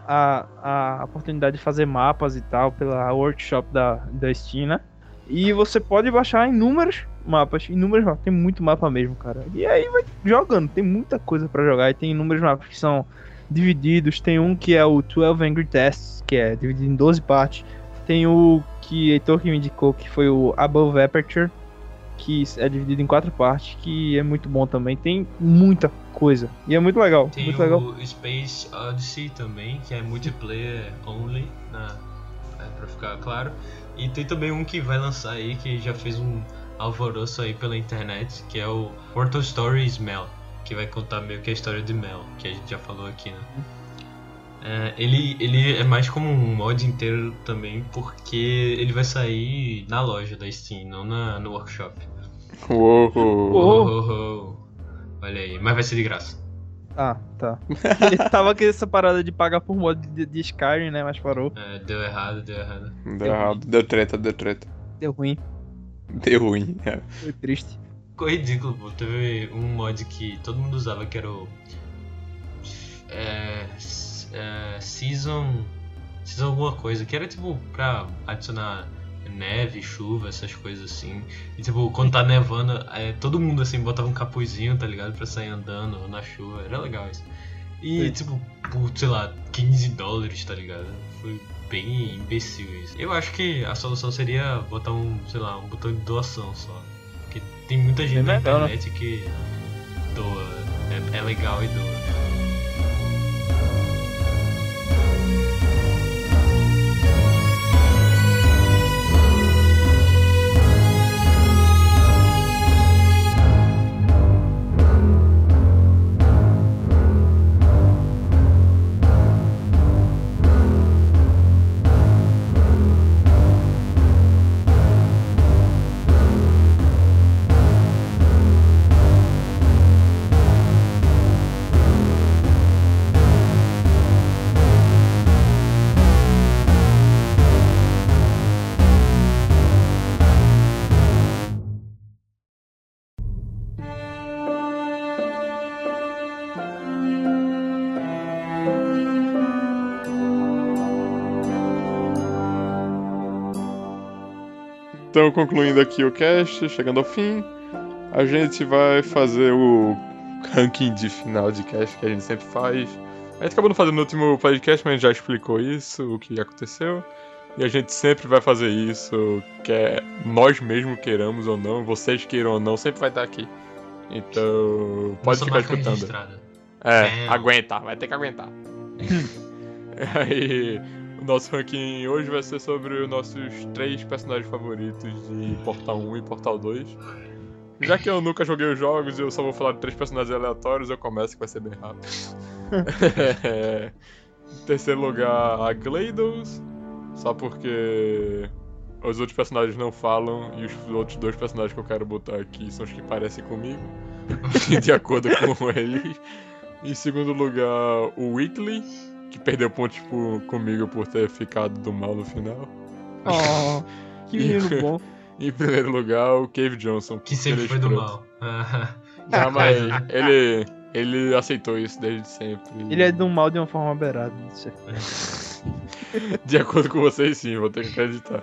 a, a oportunidade de fazer mapas e tal pela workshop da, da Steam, né? E você pode baixar inúmeros mapas, inúmeros mapas, tem muito mapa mesmo, cara. E aí vai jogando, tem muita coisa pra jogar e tem inúmeros mapas que são divididos. Tem um que é o 12 Angry Tests, que é dividido em 12 partes. Tem o que Heitor que me indicou, que foi o Above Aperture, que é dividido em quatro partes, que é muito bom também. Tem muita coisa. E é muito legal. Tem muito o legal. Space Odyssey também, que é multiplayer only, na, é, pra ficar claro. E tem também um que vai lançar aí, que já fez um alvoroço aí pela internet, que é o Portal Stories Mel, que vai contar meio que a história de Mel, que a gente já falou aqui, né? É, ele, ele é mais como um mod inteiro também, porque ele vai sair na loja da Steam, não na, no workshop. Uou. Uou. Oh. Olha aí, mas vai ser de graça. Ah, tá. Ele tava com essa parada de pagar por mod de, de Skyrim, né? Mas parou. É, deu errado, deu errado. Deu errado. Deu treta, deu treta. Deu ruim. Deu ruim. é. Foi triste. Ficou ridículo, pô. Teve um mod que todo mundo usava que era o. É. é, season. Season alguma coisa, que era tipo pra adicionar neve, chuva, essas coisas assim. E tipo, quando tá nevando, é, todo mundo assim botava um capuzinho, tá ligado? Pra sair andando na chuva. Era legal isso. E Sim. tipo, por, sei lá, 15 dólares, tá ligado? Foi bem imbecil isso. Eu acho que a solução seria botar um, sei lá, um botão de doação só. Porque tem muita gente Bem na né? internet que doa. É, é legal e doa. Então, concluindo aqui o cast, chegando ao fim, a gente vai fazer o ranking de final de cast que a gente sempre faz. A gente acabou não fazendo no último podcast, mas a gente já explicou isso, o que aconteceu. E a gente sempre vai fazer isso, quer nós mesmos queiramos ou não, vocês queiram ou não, sempre vai estar aqui. Então, pode Nossa ficar escutando. registrada. É, Damn. aguenta, vai ter que aguentar. Aí, o nosso ranking hoje vai ser sobre os nossos três personagens favoritos de Portal 1 e Portal 2. Já que eu nunca joguei os jogos e eu só vou falar de três personagens aleatórios, eu começo que vai ser bem rápido. em terceiro lugar, a GLaDOS, só porque os outros personagens não falam e os outros dois personagens que eu quero botar aqui são os que parecem comigo, de acordo com eles. Em segundo lugar, o Whitley, que perdeu pontos por, comigo por ter ficado do mal no final. Oh, que menino bom. Em primeiro lugar, o Cave Johnson. Que sempre foi do mal. Não, mas ele, ele aceitou isso desde sempre. Ele é do mal de uma forma beirada. isso é. De acordo com vocês, sim, vou ter que acreditar.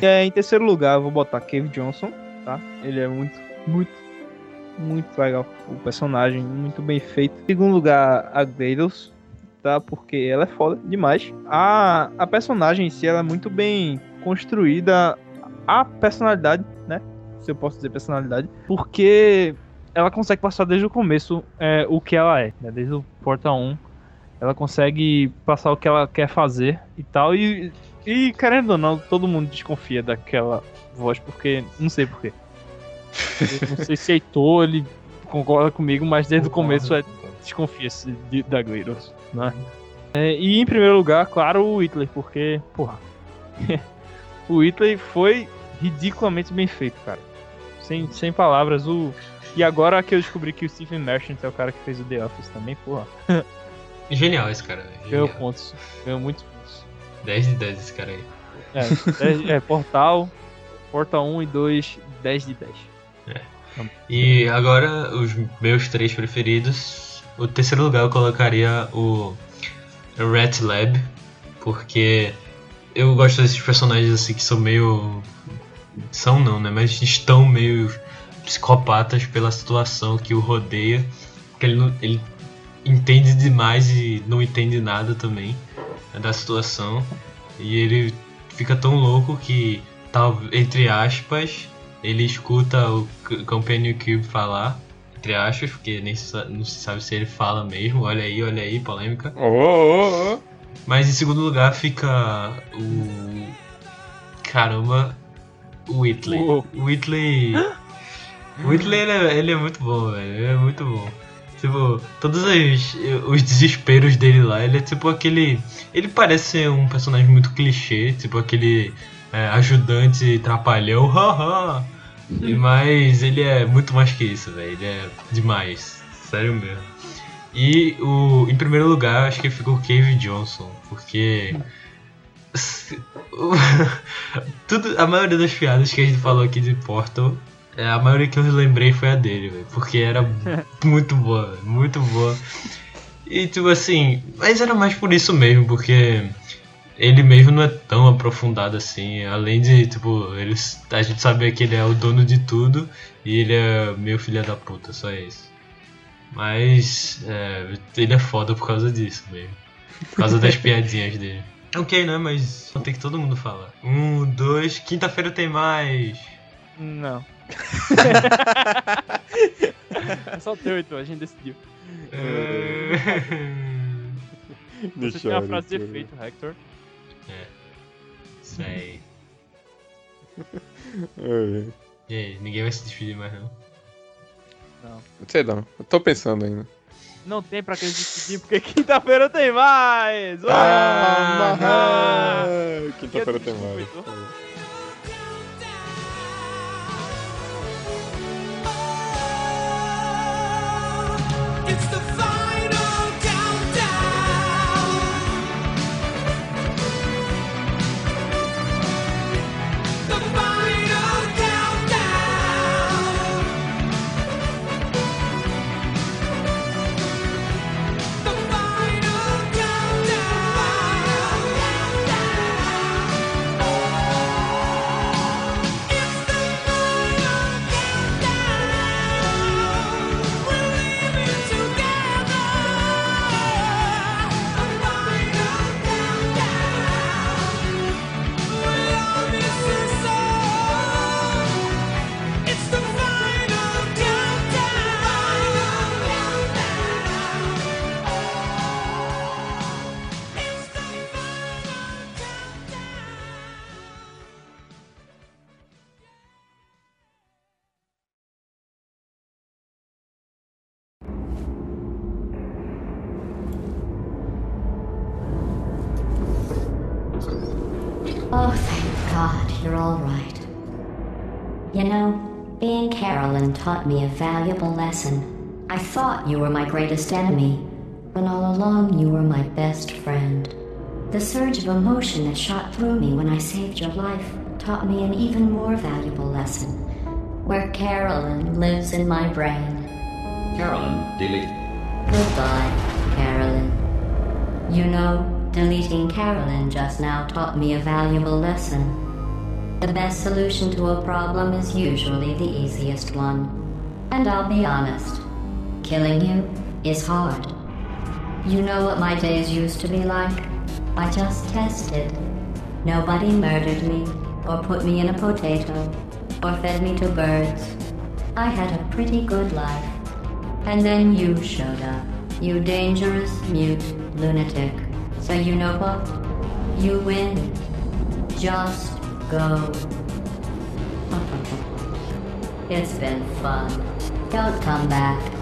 E, é, em terceiro lugar, eu vou botar Cave Johnson, tá? Ele é muito, muito, muito legal. O personagem, muito bem feito. Em segundo lugar, a Gladys, tá? Porque ela é foda demais. A, a personagem em si, ela é muito bem construída. A personalidade, né? Se eu posso dizer personalidade. Porque ela consegue passar desde o começo é, o que ela é, né? Desde o Porta 1. Ela consegue passar o que ela quer fazer e tal. E, e querendo ou não, todo mundo desconfia daquela voz, porque. Não sei porquê. Não sei se Heitor, ele concorda comigo, mas desde o começo é desconfia-se de- da Gleidos, né? É, e em primeiro lugar, claro, o Whitley, porque, porra. o Whitley foi ridiculamente bem feito, cara. Sem, sem palavras. O... E agora que eu descobri que o Stephen Merchant é o cara que fez o The Office também, porra. Genial esse cara, velho. Ganhou pontos. Ganhou muitos pontos. 10 de 10 esse cara aí. É, é, é, Portal, Portal 1 e 2, 10 de 10. E agora, os meus três preferidos. O terceiro lugar eu colocaria o Rat Lab, porque eu gosto desses personagens assim que são meio. São não, né? Mas estão meio psicopatas pela situação que o rodeia. Porque ele, não- ele entende demais e não entende nada também né, da situação. E ele fica tão louco que, tal, entre aspas, ele escuta o Companion Cube falar, entre aspas, porque nem se não se sabe se ele fala mesmo. Olha aí, olha aí, polêmica. Ô, ô, ô. Mas em segundo lugar fica o. Caramba, o Whitley. O- O Whitley. Whitley ele é, ele é muito bom, velho. Ele é muito bom. Tipo, todos os, os desesperos dele lá, ele é tipo aquele. Ele parece ser um personagem muito clichê, tipo aquele é, ajudante trapalhão, haha. E- Mas ele é muito mais que isso, velho. Ele é demais. Sério mesmo. E o, em primeiro lugar, acho que ficou o Cave Johnson, porque. Tudo, a maioria das piadas que a gente falou aqui de Portal, é, a maioria que eu lembrei foi a dele, velho, porque era muito boa, muito boa. E tipo assim, mas era mais por isso mesmo, porque ele mesmo não é tão aprofundado assim, além de, tipo, ele, a gente saber que ele é o dono de tudo e ele é meio filha da puta, só isso. Mas é, ele é foda por causa disso mesmo. Por causa das piadinhas dele. Ok, né? Mas tem que todo mundo falar. Um, dois, quinta-feira tem mais. Não. É só o teu, então, a gente decidiu. É... Você tem uma frase de efeito, Hector. Isso aí. E aí, ninguém vai se despedir mais não? Sei não, eu tô pensando ainda. Não tem pra que decidir, porque quinta-feira tem mais! Ah, Ah! mas- Quinta-feira tem mais. Taught me a valuable lesson. I thought you were my greatest enemy, when all along you were my best friend. The surge of emotion that shot through me when I saved your life taught me an even more valuable lesson. Where Carolyn lives in my brain. Carolyn, delete. Goodbye, Carolyn. You know, deleting Carolyn just now taught me a valuable lesson. The best solution to a problem is usually the easiest one. And I'll be honest, killing you is hard. You know what my days used to be like? I just tested. Nobody murdered me, or put me in a potato, or fed me to birds. I had a pretty good life. And then you showed up. You dangerous, mute lunatic. So you know what? You win. Just go. it's been fun. Don't come back.